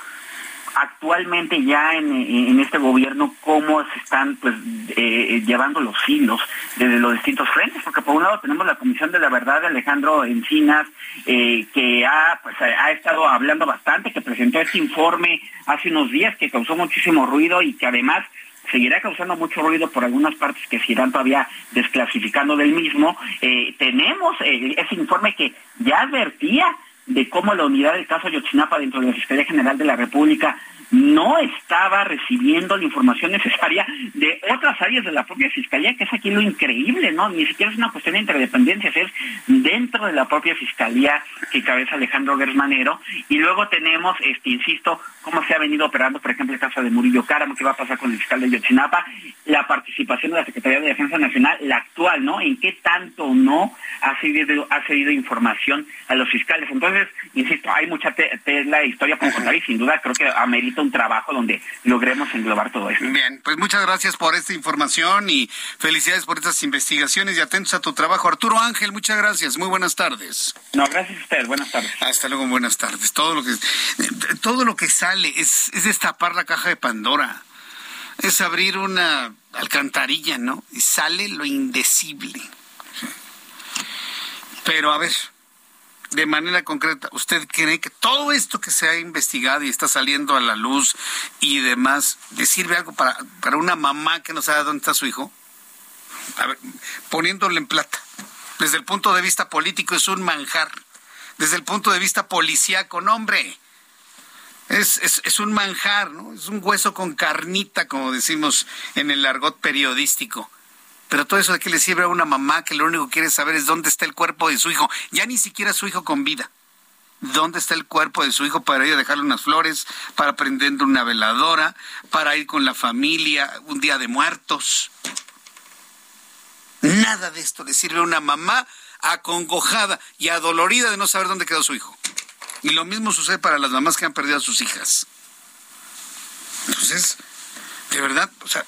actualmente ya en, este gobierno cómo se están pues eh, llevando los hilos desde los distintos frentes, porque por un lado tenemos la Comisión de la Verdad de Alejandro Encinas, eh, que ha, pues, ha estado hablando bastante, que presentó este informe hace unos días que causó muchísimo ruido y que además seguirá causando mucho ruido por algunas partes que se irán todavía desclasificando del mismo. Eh, tenemos ese informe que ya advertía de cómo la unidad del caso Yotzinapa dentro de la Fiscalía General de la República no estaba recibiendo la información necesaria de otras áreas de la propia fiscalía, que es aquí lo increíble, ¿no? Ni siquiera es una cuestión de interdependencias, es dentro de la propia fiscalía que cabeza Alejandro Gersmanero. Y luego tenemos, este, insisto, cómo se ha venido operando, por ejemplo, el caso de Murillo Cáramo, qué va a pasar con el fiscal de Yotzinapa, la participación de la Secretaría de Defensa Nacional, la actual, ¿no? En qué tanto no ha cedido, ha información a los fiscales. Entonces, insisto, hay mucha tela de historia por contar y sin duda creo que amerita un trabajo donde logremos englobar todo esto. Bien, pues muchas gracias por esta información y felicidades por estas investigaciones y atentos a tu trabajo. Arturo Ángel, muchas gracias. Muy buenas tardes. No, gracias a usted. Buenas tardes. Hasta luego, buenas tardes. Todo lo que todo lo que sale es, es destapar la caja de Pandora. Es abrir una alcantarilla, ¿no? Y sale lo indecible. Pero a ver, de manera concreta, ¿usted cree que todo esto que se ha investigado y está saliendo a la luz y demás, le sirve algo para, para una mamá que no sabe dónde está su hijo? A ver, poniéndole en plata. Desde el punto de vista político es un manjar. Desde el punto de vista policíaco, no hombre. Es, es, es, un manjar, ¿no? Es un hueso con carnita, como decimos en el argot periodístico. Pero todo eso de que le sirve a una mamá que lo único que quiere saber es dónde está el cuerpo de su hijo, ya ni siquiera su hijo con vida. ¿Dónde está el cuerpo de su hijo para ir a dejarle unas flores, para prender una veladora, para ir con la familia un día de muertos? Nada de esto le sirve a una mamá acongojada y adolorida de no saber dónde quedó su hijo. Y lo mismo sucede para las mamás que han perdido a sus hijas. Entonces, de verdad, o sea,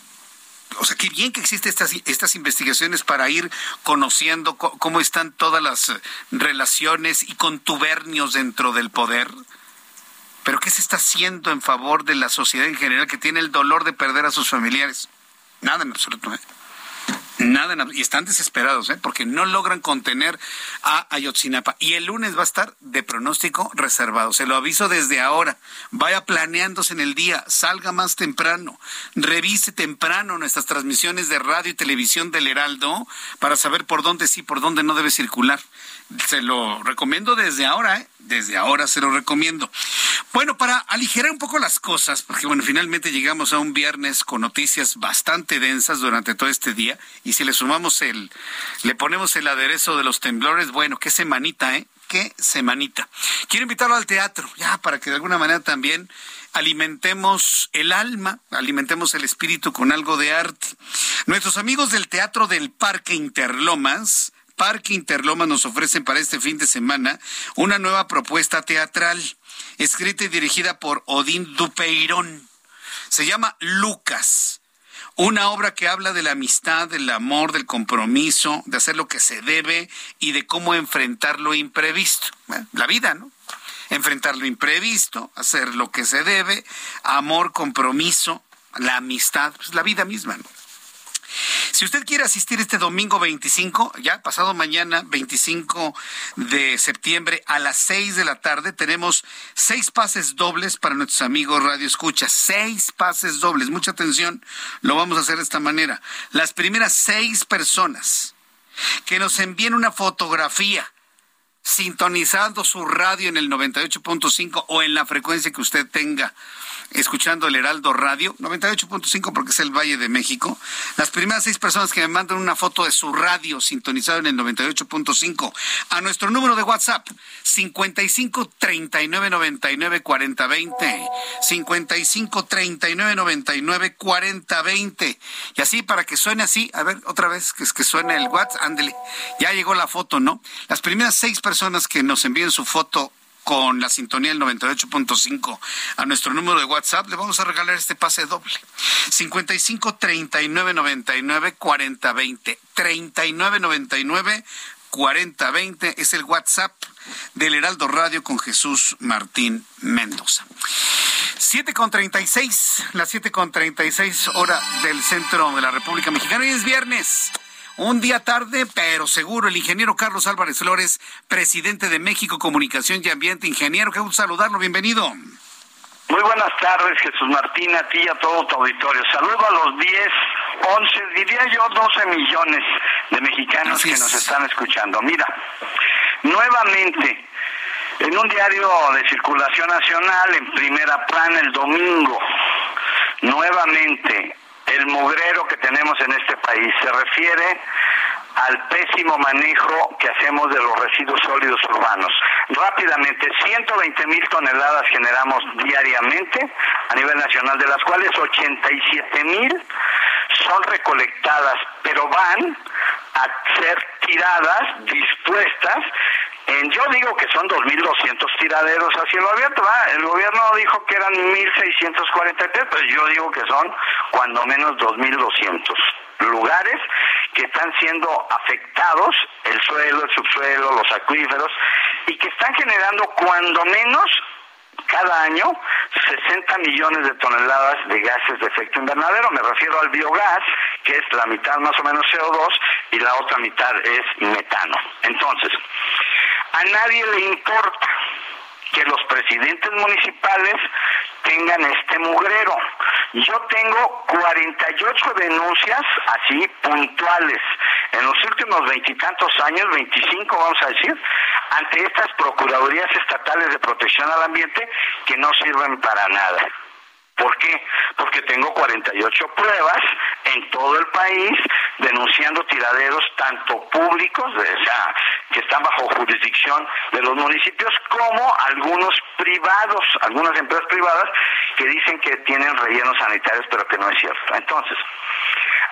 o sea, qué bien que existen estas, estas investigaciones para ir conociendo cómo están todas las relaciones y contubernios dentro del poder. Pero ¿qué se está haciendo en favor de la sociedad en general que tiene el dolor de perder a sus familiares? Nada en absoluto. ¿eh? Nada, y están desesperados, ¿eh? porque no logran contener a Ayotzinapa. Y el lunes va a estar de pronóstico reservado. Se lo aviso desde ahora. Vaya planeándose en el día, salga más temprano, revise temprano nuestras transmisiones de radio y televisión del Heraldo para saber por dónde sí, por dónde no debe circular. Se lo recomiendo desde ahora, ¿eh? desde ahora se lo recomiendo. Bueno, para aligerar un poco las cosas, porque bueno, finalmente llegamos a un viernes con noticias bastante densas durante todo este día, y si le sumamos el, le ponemos el aderezo de los temblores, bueno, qué semanita, ¿eh? Qué semanita. Quiero invitarlo al teatro, ya, para que de alguna manera también alimentemos el alma, alimentemos el espíritu con algo de arte. Nuestros amigos del Teatro del Parque Interlomas, Parque Interloma nos ofrecen para este fin de semana una nueva propuesta teatral, escrita y dirigida por Odín Dupeirón. Se llama Lucas. Una obra que habla de la amistad, del amor, del compromiso, de hacer lo que se debe y de cómo enfrentar lo imprevisto. la vida, ¿no? Enfrentar lo imprevisto, hacer lo que se debe, amor, compromiso, la amistad, pues la vida misma, ¿no? Si usted quiere asistir este domingo 25, ya pasado mañana 25 de septiembre a las 6 de la tarde, tenemos seis pases dobles para nuestros amigos Radio Escucha. Seis pases dobles. Mucha atención. Lo vamos a hacer de esta manera. Las primeras seis personas que nos envíen una fotografía sintonizando su radio en el 98.5 o en la frecuencia que usted tenga escuchando el Heraldo Radio, 98.5 porque es el Valle de México. Las primeras seis personas que me mandan una foto de su radio sintonizado en el 98.5 a nuestro número de WhatsApp, 55 39 99 40 20. 55 39 99 40 20. Y así para que suene así, a ver, otra vez, que es que suene el WhatsApp, ándele. Ya llegó la foto, ¿no? Las primeras seis personas que nos envíen su foto con la sintonía del 98.5 a nuestro número de WhatsApp, le vamos a regalar este pase doble. 55 39 99 40 20. 39 99 4020 es el WhatsApp del Heraldo Radio con Jesús Martín Mendoza. 7 con 36, las 7 con 36 hora del centro de la República Mexicana. y es viernes. Un día tarde, pero seguro, el ingeniero Carlos Álvarez Flores, presidente de México Comunicación y Ambiente. Ingeniero, qué gusto saludarlo, bienvenido. Muy buenas tardes, Jesús Martín, a ti y a todo tu auditorio. Saludo a los 10, 11, diría yo 12 millones de mexicanos que nos están escuchando. Mira, nuevamente, en un diario de circulación nacional, en primera plana el domingo, nuevamente el mugrero que tenemos en este país. Se refiere al pésimo manejo que hacemos de los residuos sólidos urbanos. Rápidamente, 120 mil toneladas generamos diariamente a nivel nacional, de las cuales 87 mil son recolectadas, pero van a ser tiradas, dispuestas yo digo que son 2.200 tiraderos a cielo abierto. El gobierno dijo que eran 1.643, pero yo digo que son cuando menos 2.200 lugares que están siendo afectados, el suelo, el subsuelo, los acuíferos, y que están generando cuando menos cada año 60 millones de toneladas de gases de efecto invernadero. Me refiero al biogás, que es la mitad más o menos CO2 y la otra mitad es metano. Entonces, a nadie le importa que los presidentes municipales tengan este mugrero. Yo tengo 48 denuncias así puntuales en los últimos veintitantos años, 25 vamos a decir, ante estas procuradurías estatales de protección al ambiente que no sirven para nada. ¿Por qué? Porque tengo 48 pruebas en todo el país denunciando tiraderos tanto públicos, o sea, que están bajo jurisdicción de los municipios, como algunos privados, algunas empresas privadas que dicen que tienen rellenos sanitarios, pero que no es cierto. Entonces,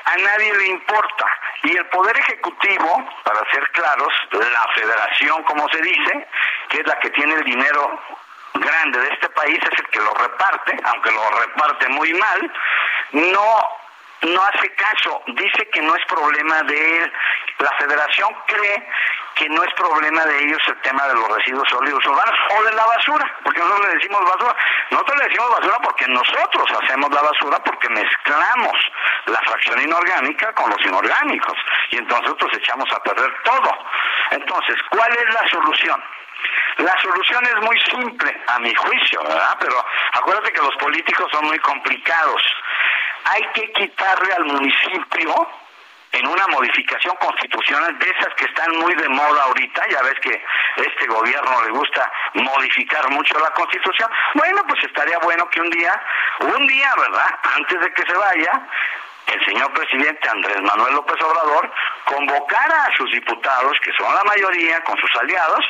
a nadie le importa. Y el Poder Ejecutivo, para ser claros, la federación, como se dice, que es la que tiene el dinero grande de este país es el que lo reparte, aunque lo reparte muy mal, no no hace caso, dice que no es problema de él. La federación cree que no es problema de ellos el tema de los residuos sólidos urbanos o de la basura, porque nosotros le decimos basura. Nosotros le decimos basura porque nosotros hacemos la basura porque mezclamos la fracción inorgánica con los inorgánicos y entonces nosotros echamos a perder todo. Entonces, ¿cuál es la solución? La solución es muy simple, a mi juicio, ¿verdad? Pero acuérdate que los políticos son muy complicados. Hay que quitarle al municipio en una modificación constitucional de esas que están muy de moda ahorita, ya ves que este gobierno le gusta modificar mucho la constitución, bueno, pues estaría bueno que un día, un día, ¿verdad? Antes de que se vaya, el señor presidente Andrés Manuel López Obrador convocara a sus diputados, que son la mayoría, con sus aliados,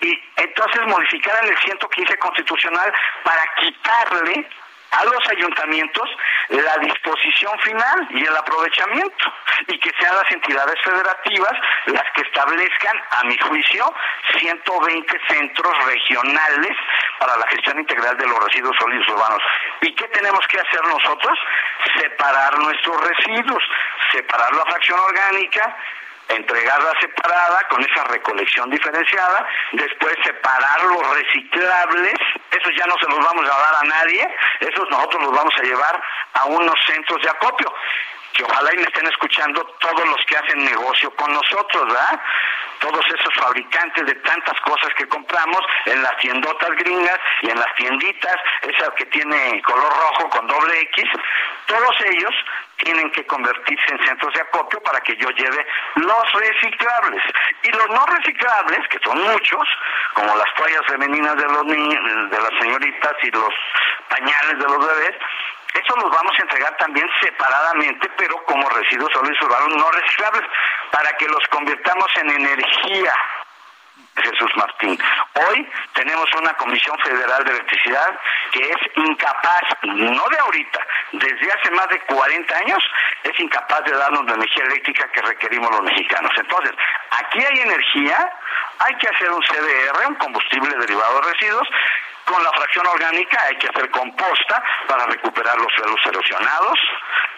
y entonces modificaran el 115 constitucional para quitarle a los ayuntamientos la disposición final y el aprovechamiento y que sean las entidades federativas las que establezcan, a mi juicio, 120 centros regionales para la gestión integral de los residuos sólidos urbanos. ¿Y qué tenemos que hacer nosotros? Separar nuestros residuos, separar la fracción orgánica, entregarla separada con esa recolección diferenciada, después separar los reciclables, esos ya no se los vamos a dar a nadie, esos nosotros los vamos a llevar a unos centros de acopio que ojalá y me estén escuchando todos los que hacen negocio con nosotros, ¿verdad? Todos esos fabricantes de tantas cosas que compramos en las tiendotas gringas y en las tienditas, esa que tiene color rojo con doble X, todos ellos tienen que convertirse en centros de acopio para que yo lleve los reciclables. Y los no reciclables, que son muchos, como las toallas femeninas de los niños, de las señoritas y los pañales de los bebés, eso los vamos a entregar también separadamente, pero como residuos sólidos urbanos no reciclables, para que los convirtamos en energía. Jesús Martín. Hoy tenemos una Comisión Federal de Electricidad que es incapaz, no de ahorita, desde hace más de 40 años, es incapaz de darnos la energía eléctrica que requerimos los mexicanos. Entonces, aquí hay energía, hay que hacer un CDR, un combustible derivado de residuos, con la fracción orgánica hay que hacer composta para recuperar los suelos erosionados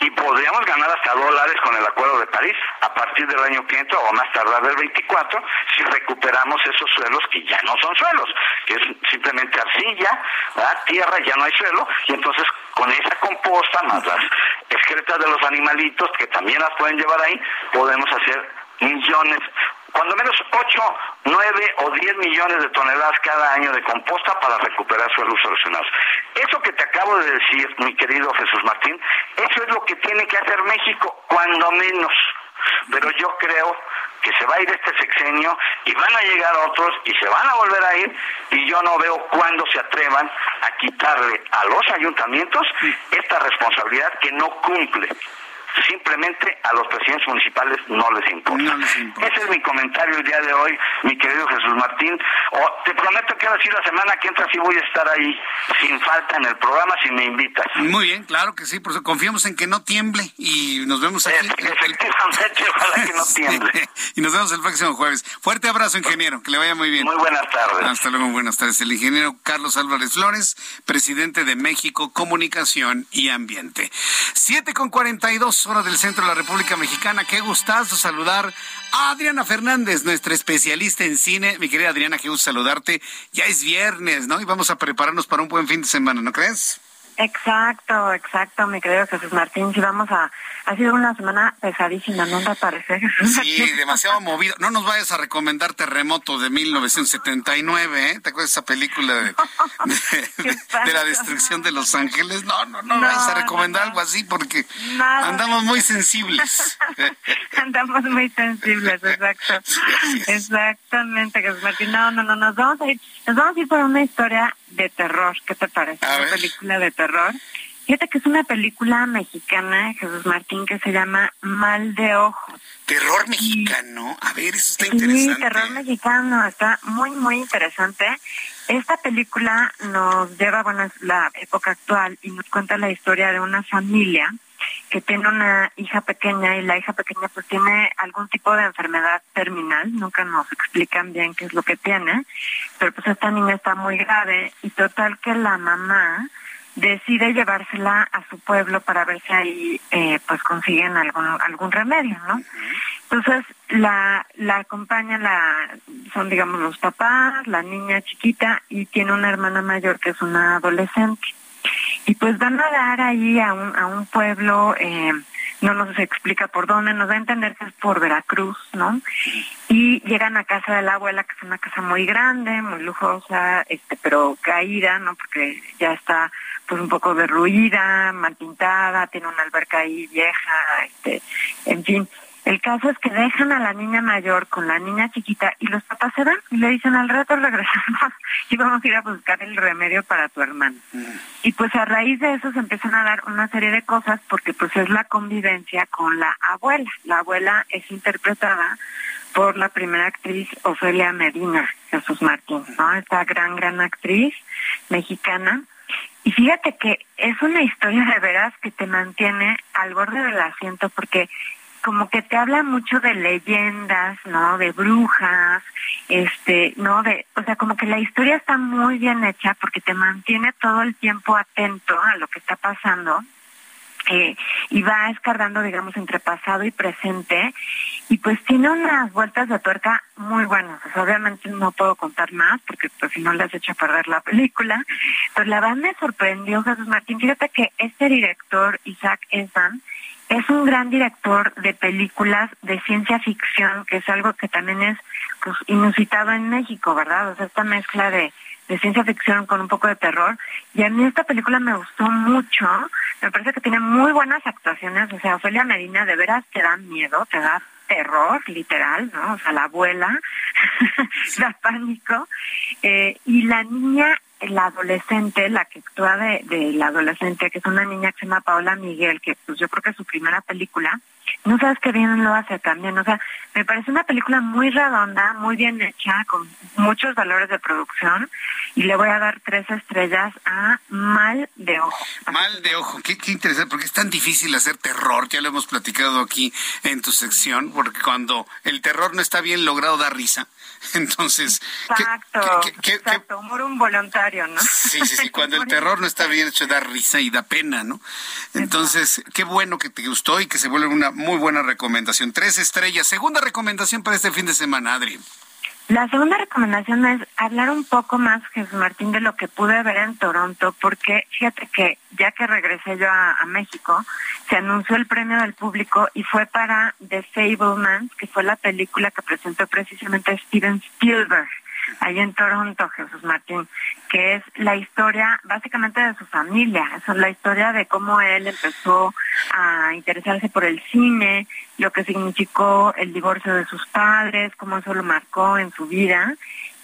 y podríamos ganar hasta dólares con el Acuerdo de París a partir del año que entra o más tardar del 24 si recuperamos esos suelos que ya no son suelos, que es simplemente arcilla, tierra, ya no hay suelo y entonces con esa composta más las excretas de los animalitos que también las pueden llevar ahí, podemos hacer millones cuando menos 8, 9 o 10 millones de toneladas cada año de composta para recuperar suelos erosionados. Eso que te acabo de decir, mi querido Jesús Martín, eso es lo que tiene que hacer México, cuando menos. Pero yo creo que se va a ir este sexenio y van a llegar otros y se van a volver a ir y yo no veo cuándo se atrevan a quitarle a los ayuntamientos esta responsabilidad que no cumple simplemente a los presidentes municipales no les importa. Ese es mi comentario el día de hoy, mi querido Jesús Martín. te prometo que ahora sí la semana que entra sí voy a estar ahí sin falta en el programa si me invitas. Muy bien, claro que sí, por eso confiamos en que no tiemble y nos vemos aquí. efectivamente, ojalá que no tiemble. y nos vemos el próximo jueves. Fuerte abrazo, ingeniero, que le vaya muy bien. Muy buenas tardes. Hasta luego, buenas tardes. El ingeniero Carlos Álvarez Flores, presidente de México Comunicación y Ambiente. Siete con cuarenta y dos hora del centro de la República Mexicana. Qué gustazo saludar a Adriana Fernández, nuestra especialista en cine. Mi querida Adriana, qué gusto saludarte. Ya es viernes, ¿no? Y vamos a prepararnos para un buen fin de semana, ¿no crees? Exacto, exacto, mi querido Jesús Martín. Si vamos a ha sido una semana pesadísima, ¿no te parece? Sí, demasiado movido. No nos vayas a recomendar Terremoto de 1979, ¿eh? ¿Te acuerdas de esa película de, la destrucción de Los Ángeles? No, no, no, vayas a recomendar algo así porque andamos muy sensibles. andamos muy sensibles, exacto. Exactamente, Jesús Martín. No, no, no, nos vamos a ir, nos vamos a ir por una historia de terror. ¿Qué te parece? una película de terror Fíjate que es una película mexicana, Jesús Martín, que se llama Mal de Ojos. Terror mexicano. A ver, eso está interesante. Sí, terror mexicano, está muy, muy interesante. Esta película nos lleva, bueno, es la época actual y nos cuenta la historia de una familia que tiene una hija pequeña y la hija pequeña pues tiene algún tipo de enfermedad terminal, nunca nos explican bien qué es lo que tiene, pero pues esta niña está muy grave y total que la mamá decide llevársela a su pueblo para ver si ahí eh, pues consiguen algún algún remedio, ¿no? Entonces la la acompaña la son digamos los papás, la niña chiquita y tiene una hermana mayor que es una adolescente y pues van a dar ahí a un a un pueblo eh, no nos explica por dónde, nos da a entender que es por Veracruz, ¿no? Y llegan a casa de la abuela, que es una casa muy grande, muy lujosa, este, pero caída, ¿no? Porque ya está pues un poco derruida, mal pintada, tiene una alberca ahí vieja, este, en fin. El caso es que dejan a la niña mayor con la niña chiquita y los papás se van y le dicen al rato regresamos y vamos a ir a buscar el remedio para tu hermano. Mm. Y pues a raíz de eso se empiezan a dar una serie de cosas porque pues es la convivencia con la abuela. La abuela es interpretada por la primera actriz Ofelia Medina, Jesús Martín, ¿no? Esta gran, gran actriz mexicana y fíjate que es una historia de veras que te mantiene al borde del asiento porque como que te habla mucho de leyendas, ¿no? De brujas, este, ¿no? De, o sea, como que la historia está muy bien hecha porque te mantiene todo el tiempo atento a lo que está pasando eh, y va escardando, digamos, entre pasado y presente, y pues tiene unas vueltas de tuerca muy buenas. obviamente no puedo contar más, porque pues si no les hecho a perder la película, pero la verdad me sorprendió Jesús Martín. Fíjate que este director, Isaac Esban, es un gran director de películas de ciencia ficción, que es algo que también es pues inusitado en México, ¿verdad? O sea, esta mezcla de ciencia ficción con un poco de terror. Y a mí esta película me gustó mucho. Me parece que tiene muy buenas actuaciones. O sea, Ofelia Medina de veras te da miedo, te da terror, literal, ¿no? O sea, la abuela da pánico. Eh, y la niña, la adolescente, la que actúa de, de la adolescente, que es una niña que se llama Paola Miguel, que pues yo creo que es su primera película, no sabes qué bien lo hace también. O sea, me parece una película muy redonda, muy bien hecha, con muchos valores de producción y le voy a dar tres estrellas a Mal de Ojo. Mal de Ojo, qué, qué interesante, porque es tan difícil hacer terror, ya lo hemos platicado aquí en tu sección, porque cuando el terror no está bien logrado da risa. Entonces, exacto, exacto, humor involuntario, ¿no? Sí, sí, sí, cuando el terror no está bien hecho da risa y da pena, ¿no? Entonces, qué bueno que te gustó y que se vuelve una muy buena recomendación. Tres estrellas. Segunda recomendación para este fin de semana, Adri. La segunda recomendación es hablar un poco más, Jesús Martín, de lo que pude ver en Toronto, porque fíjate que ya que regresé yo a, México, se anunció el premio del público y fue para The Fableman, que fue la película que presentó precisamente Steven Spielberg ahí en Toronto, Jesús Martín, que es la historia básicamente de su familia, es la historia de cómo él empezó a interesarse por el cine, lo que significó el divorcio de sus padres, cómo eso lo marcó en su vida.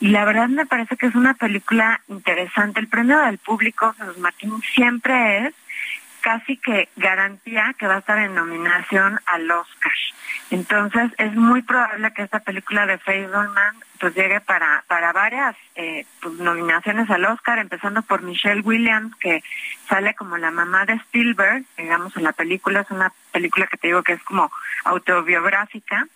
Y la verdad me parece que es una película interesante. El premio del público, Jesús Martín, siempre es casi que garantía que va a estar en nominación al Oscar. Entonces es muy probable que esta película de Fableman pues llegue para para varias eh, pues, nominaciones al Oscar, empezando por Michelle Williams que sale como la mamá de Spielberg, digamos en la película. Es una película que te digo que es como autobiográfica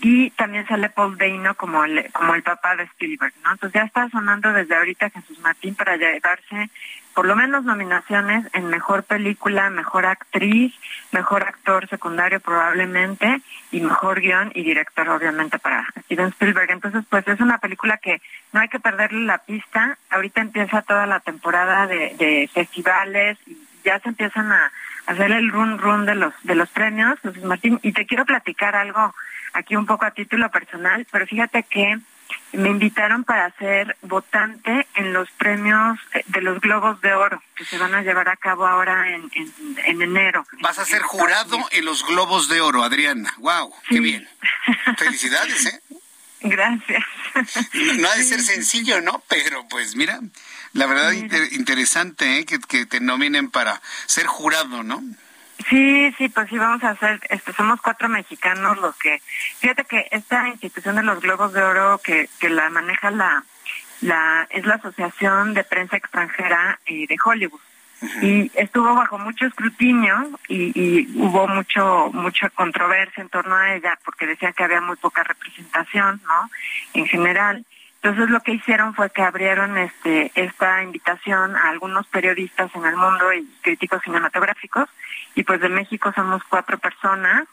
y también sale Paul Dano como el, como el papá de Spielberg, ¿no? Entonces ya está sonando desde ahorita Jesús Martín para llevarse por lo menos nominaciones en mejor película, mejor actriz, mejor actor secundario probablemente y mejor guion y director obviamente para Steven Spielberg. Entonces pues es una película que no hay que perderle la pista. Ahorita empieza toda la temporada de, de festivales y ya se empiezan a hacer el run run de los de los premios, Jesús Martín. Y te quiero platicar algo aquí un poco a título personal, pero fíjate que me invitaron para ser votante en los premios eh, de los Globos de Oro que se van a llevar a cabo ahora en, en, enero. Vas a ser jurado en los Globos de Oro, Adriana. ¡Wow! ¡Qué bien! Felicidades, ¿eh? Gracias. No, ha de ser sencillo, ¿no? Pero pues mira, la verdad interesante ¿eh? que, que te nominen para ser jurado, ¿no? Sí, sí, pues sí, vamos a hacer, este, somos cuatro mexicanos los que, fíjate que esta institución de los Globos de Oro que, que la maneja la, la, es la Asociación de Prensa Extranjera eh, de Hollywood. Y estuvo bajo mucho escrutinio y, y hubo mucho, mucha controversia en torno a ella porque decían que había muy poca representación, ¿no? En general. Entonces lo que hicieron fue que abrieron este esta invitación a algunos periodistas en el mundo y críticos cinematográficos y pues de México somos cuatro personas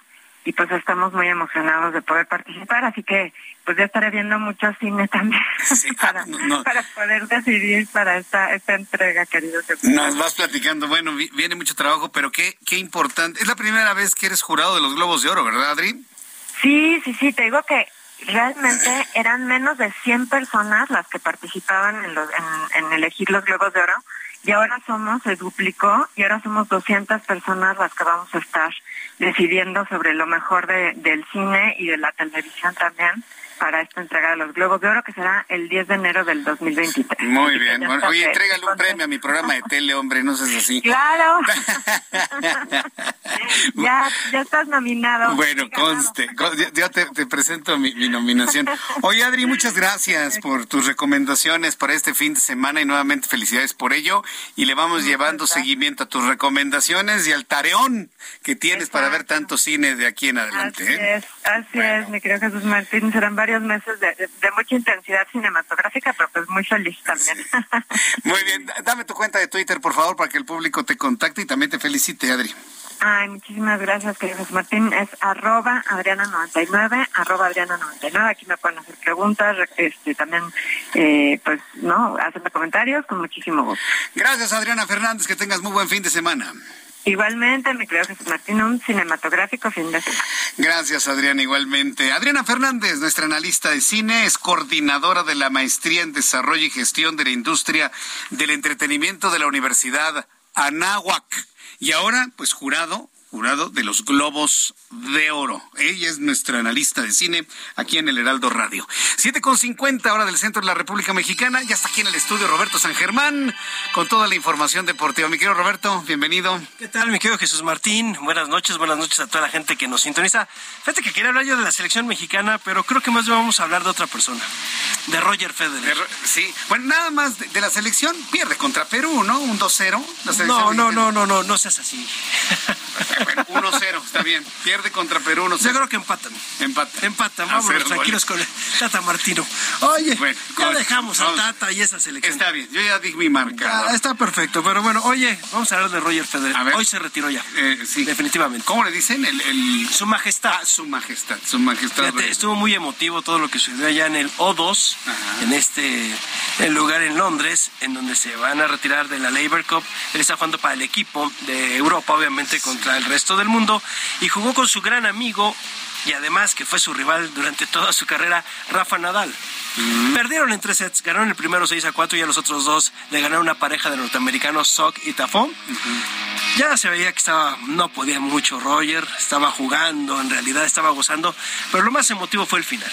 y pues estamos muy emocionados de poder participar, así que pues ya estaré viendo mucho cine también para, para, poder decidir para esta esta entrega, querido. Nos vas platicando, bueno, viene mucho trabajo, pero qué, qué importante. Es la primera vez que eres jurado de los Globos de Oro, ¿verdad, Adri? Sí, sí, sí, te digo que realmente eran menos de 100 personas las que participaban en, los, en, en elegir los Globos de Oro y ahora somos, se duplicó y ahora somos 200 personas las que vamos a estar decidiendo sobre lo mejor de, del cine y de la televisión también para esta entrega de los Globos de Oro, que será el 10 de enero del 2023. Muy bien. oye, entrégale un premio a mi programa de tele, hombre, no seas así. Claro. ya, ya estás nominado. Bueno, conste. Ya te, presento mi, nominación. Oye, Adri, muchas gracias por tus recomendaciones para este fin de semana y nuevamente felicidades por ello. Y le vamos llevando seguimiento a tus recomendaciones y al tareón que tienes para ver tanto cine de aquí en adelante. ¿eh? Así es, mi querido Jesús Martín. Serán varios meses de, mucha intensidad cinematográfica, pero pues muy feliz también. Muy bien, dame tu cuenta de Twitter, por favor, para que el público te contacte y también te felicite, Adri. Ay, muchísimas gracias, querido Jesús Martín. Es arroba Adriana99, arroba Adriana99. Aquí me pueden hacer preguntas, este, también, eh, pues, ¿no? Hacerme comentarios con muchísimo gusto. Gracias, Adriana Fernández. Que tengas muy buen fin de semana. Igualmente, mi querido Jesús Martín, un cinematográfico fin de semana. Gracias, Adriana, igualmente. Adriana Fernández, nuestra analista de cine, es coordinadora de la Maestría en Desarrollo y Gestión de la Industria del Entretenimiento de la Universidad Anáhuac. Y ahora, pues jurado jurado de los Globos de Oro. Ella es nuestra analista de cine aquí en el Heraldo Radio. 7.50 hora del centro de la República Mexicana. Ya está aquí en el estudio Roberto San Germán con toda la información deportiva. Mi querido Roberto, bienvenido. ¿Qué tal, mi querido Jesús Martín? Buenas noches, buenas noches a toda la gente que nos sintoniza. Fíjate que quería hablar yo de la selección mexicana, pero creo que más bien vamos a hablar de otra persona, de Roger Federer. sí, bueno, nada más de, la selección pierde contra Perú, ¿no? Un 2-0. No, no, no, no, no, no seas así. 1-0, está bien. Pierde contra Perú 1-0. Yo creo que empatan. Empatan. Empatan, vámonos tranquilos con el Tata Martino. Oye, ya dejamos a Tata y esa selección. Está bien, yo ya di mi marca. está perfecto, pero bueno, oye, vamos a hablar de Roger Federer. Hoy se retiró ya. Eh, sí. Definitivamente. ¿Cómo le dicen? El, Su majestad. Ah, su majestad, su majestad. Fíjate, estuvo muy emotivo todo lo que sucedió allá en el O2, en este el lugar en Londres, en donde se van a retirar de la Labour Cup. Él está jugando para el equipo de Europa, obviamente, contra el resto del mundo, y jugó con su gran amigo y además que fue su rival durante toda su carrera, Rafa Nadal. Perdieron en tres sets, ganaron el primero 6 a 4 y a los otros dos le ganaron una pareja de norteamericanos, Sock y Tafón. Ya se veía que estaba, no podía mucho Roger, estaba jugando, en realidad estaba gozando, pero lo más emotivo fue el final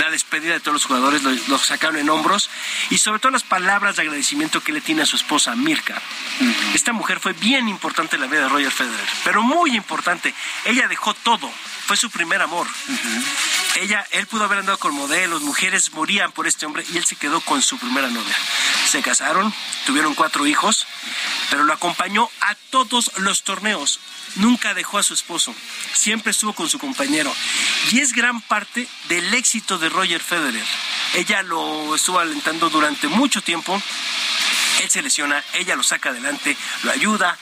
la despedida de todos los jugadores, lo, sacaron en hombros y sobre todo las palabras de agradecimiento que le tiene a su esposa Mirka. Esta mujer fue bien importante en la vida de Roger Federer, pero muy importante. Ella dejó todo, fue su primer amor. Ella, él pudo haber andado con modelos, mujeres morían por este hombre y él se quedó con su primera novia. Se casaron, tuvieron cuatro hijos, pero lo acompañó a todos los torneos nunca dejó a su esposo, siempre estuvo con su compañero. Y es gran parte del éxito de Roger Federer. Ella lo estuvo alentando durante mucho tiempo. Él se lesiona, ella lo saca adelante, lo ayuda,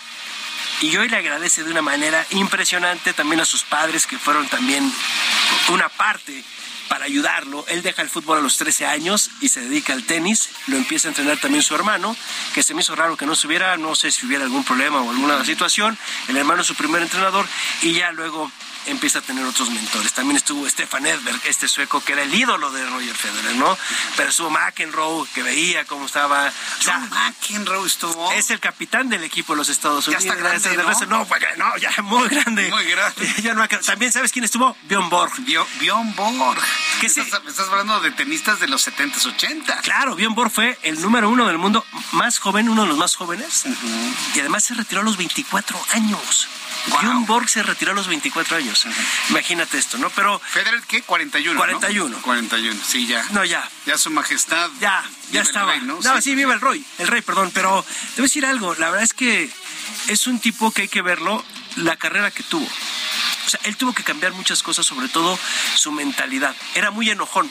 y hoy le agradece de una manera impresionante también a sus padres que fueron también una parte para ayudarlo. Él deja el fútbol a los 13 años y se dedica al tenis. Lo empieza a entrenar también su hermano, que se me hizo raro que no estuviera, no sé si hubiera algún problema o alguna situación. El hermano es su primer entrenador y ya luego empieza a tener otros mentores. También estuvo Stefan Edberg, este sueco que era el ídolo de Roger Federer, ¿no? Pero estuvo McEnroe, que veía cómo estaba. John McEnroe estuvo. Es el capitán del equipo de los Estados Unidos. Ya está grande, ¿no? No, ya muy grande. Muy grande. También sabes quién estuvo? Bjorn Borg. Bjorn Borg. ¿Qué estás, estás hablando de tenistas de los 70s, 80 Claro, Bjorn Borg fue el número uno del mundo más joven, uno de los más jóvenes. Y además se retiró a los 24 años. Wow. Borg se retiró a los 24 años. Imagínate esto, ¿no? Pero. ¿Federer qué? 41. 41. 41, sí, ya. No, ya. Ya su majestad. Ya, ya estaba. ¿no? sí, viva el rey. El rey, perdón. Pero te voy a decir algo. La verdad es que es un tipo que hay que verlo, la carrera que tuvo. O sea, él tuvo que cambiar muchas cosas, sobre todo su mentalidad. Era muy enojón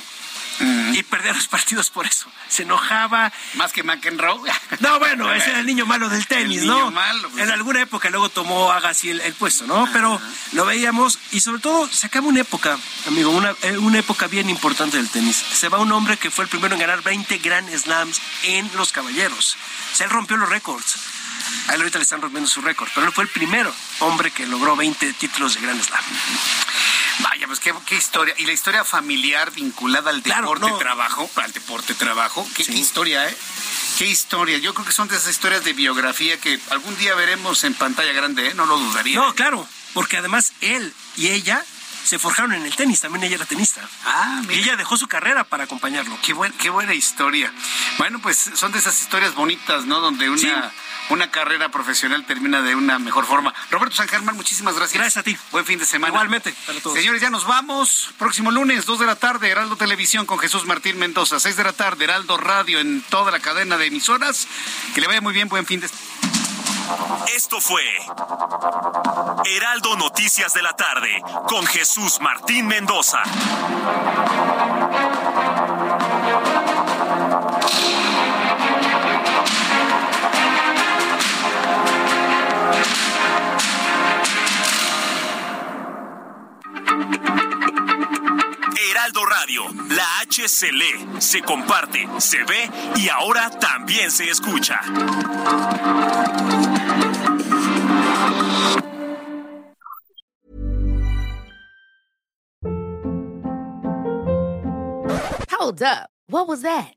y perdía los partidos por eso. Se enojaba. Más que McEnroe. No, bueno, ese era el niño malo del tenis, el ¿no? Niño malo, pues. En alguna época luego tomó Agassi el, el puesto, ¿no? Pero lo veíamos y sobre todo se acaba una época, amigo, una, eh, una época bien importante del tenis. Se va un hombre que fue el primero en ganar 20 Grand Slams en los caballeros. O sea, él rompió los récords. A él ahorita le están rompiendo su récord, pero él fue el primero hombre que logró 20 títulos de Grand Slam. Vaya, pues qué, historia. Y la historia familiar vinculada al deporte trabajo, al deporte trabajo, qué, historia, ¿eh? Qué historia. Yo creo que son de esas historias de biografía que algún día veremos en pantalla grande, ¿eh? No lo dudaría. No, claro, porque además él y ella se forjaron en el tenis, también ella era tenista. Ah, Y ella dejó su carrera para acompañarlo. Qué, buen, qué buena historia. Bueno, pues son de esas historias bonitas, ¿no? Donde una una carrera profesional termina de una mejor forma. Roberto San Germán, muchísimas gracias. Gracias a ti. Buen fin de semana. Igualmente, para todos. Señores, ya nos vamos. Próximo lunes, 2 de la tarde, Heraldo Televisión con Jesús Martín Mendoza. 6 de la tarde, Heraldo Radio en toda la cadena de emisoras. Que le vaya muy bien, buen fin de Esto fue Heraldo Noticias de la tarde con Jesús Martín Mendoza. Heraldo Radio, la H se lee, se comparte, se ve y ahora también se escucha. Hold up. What was that?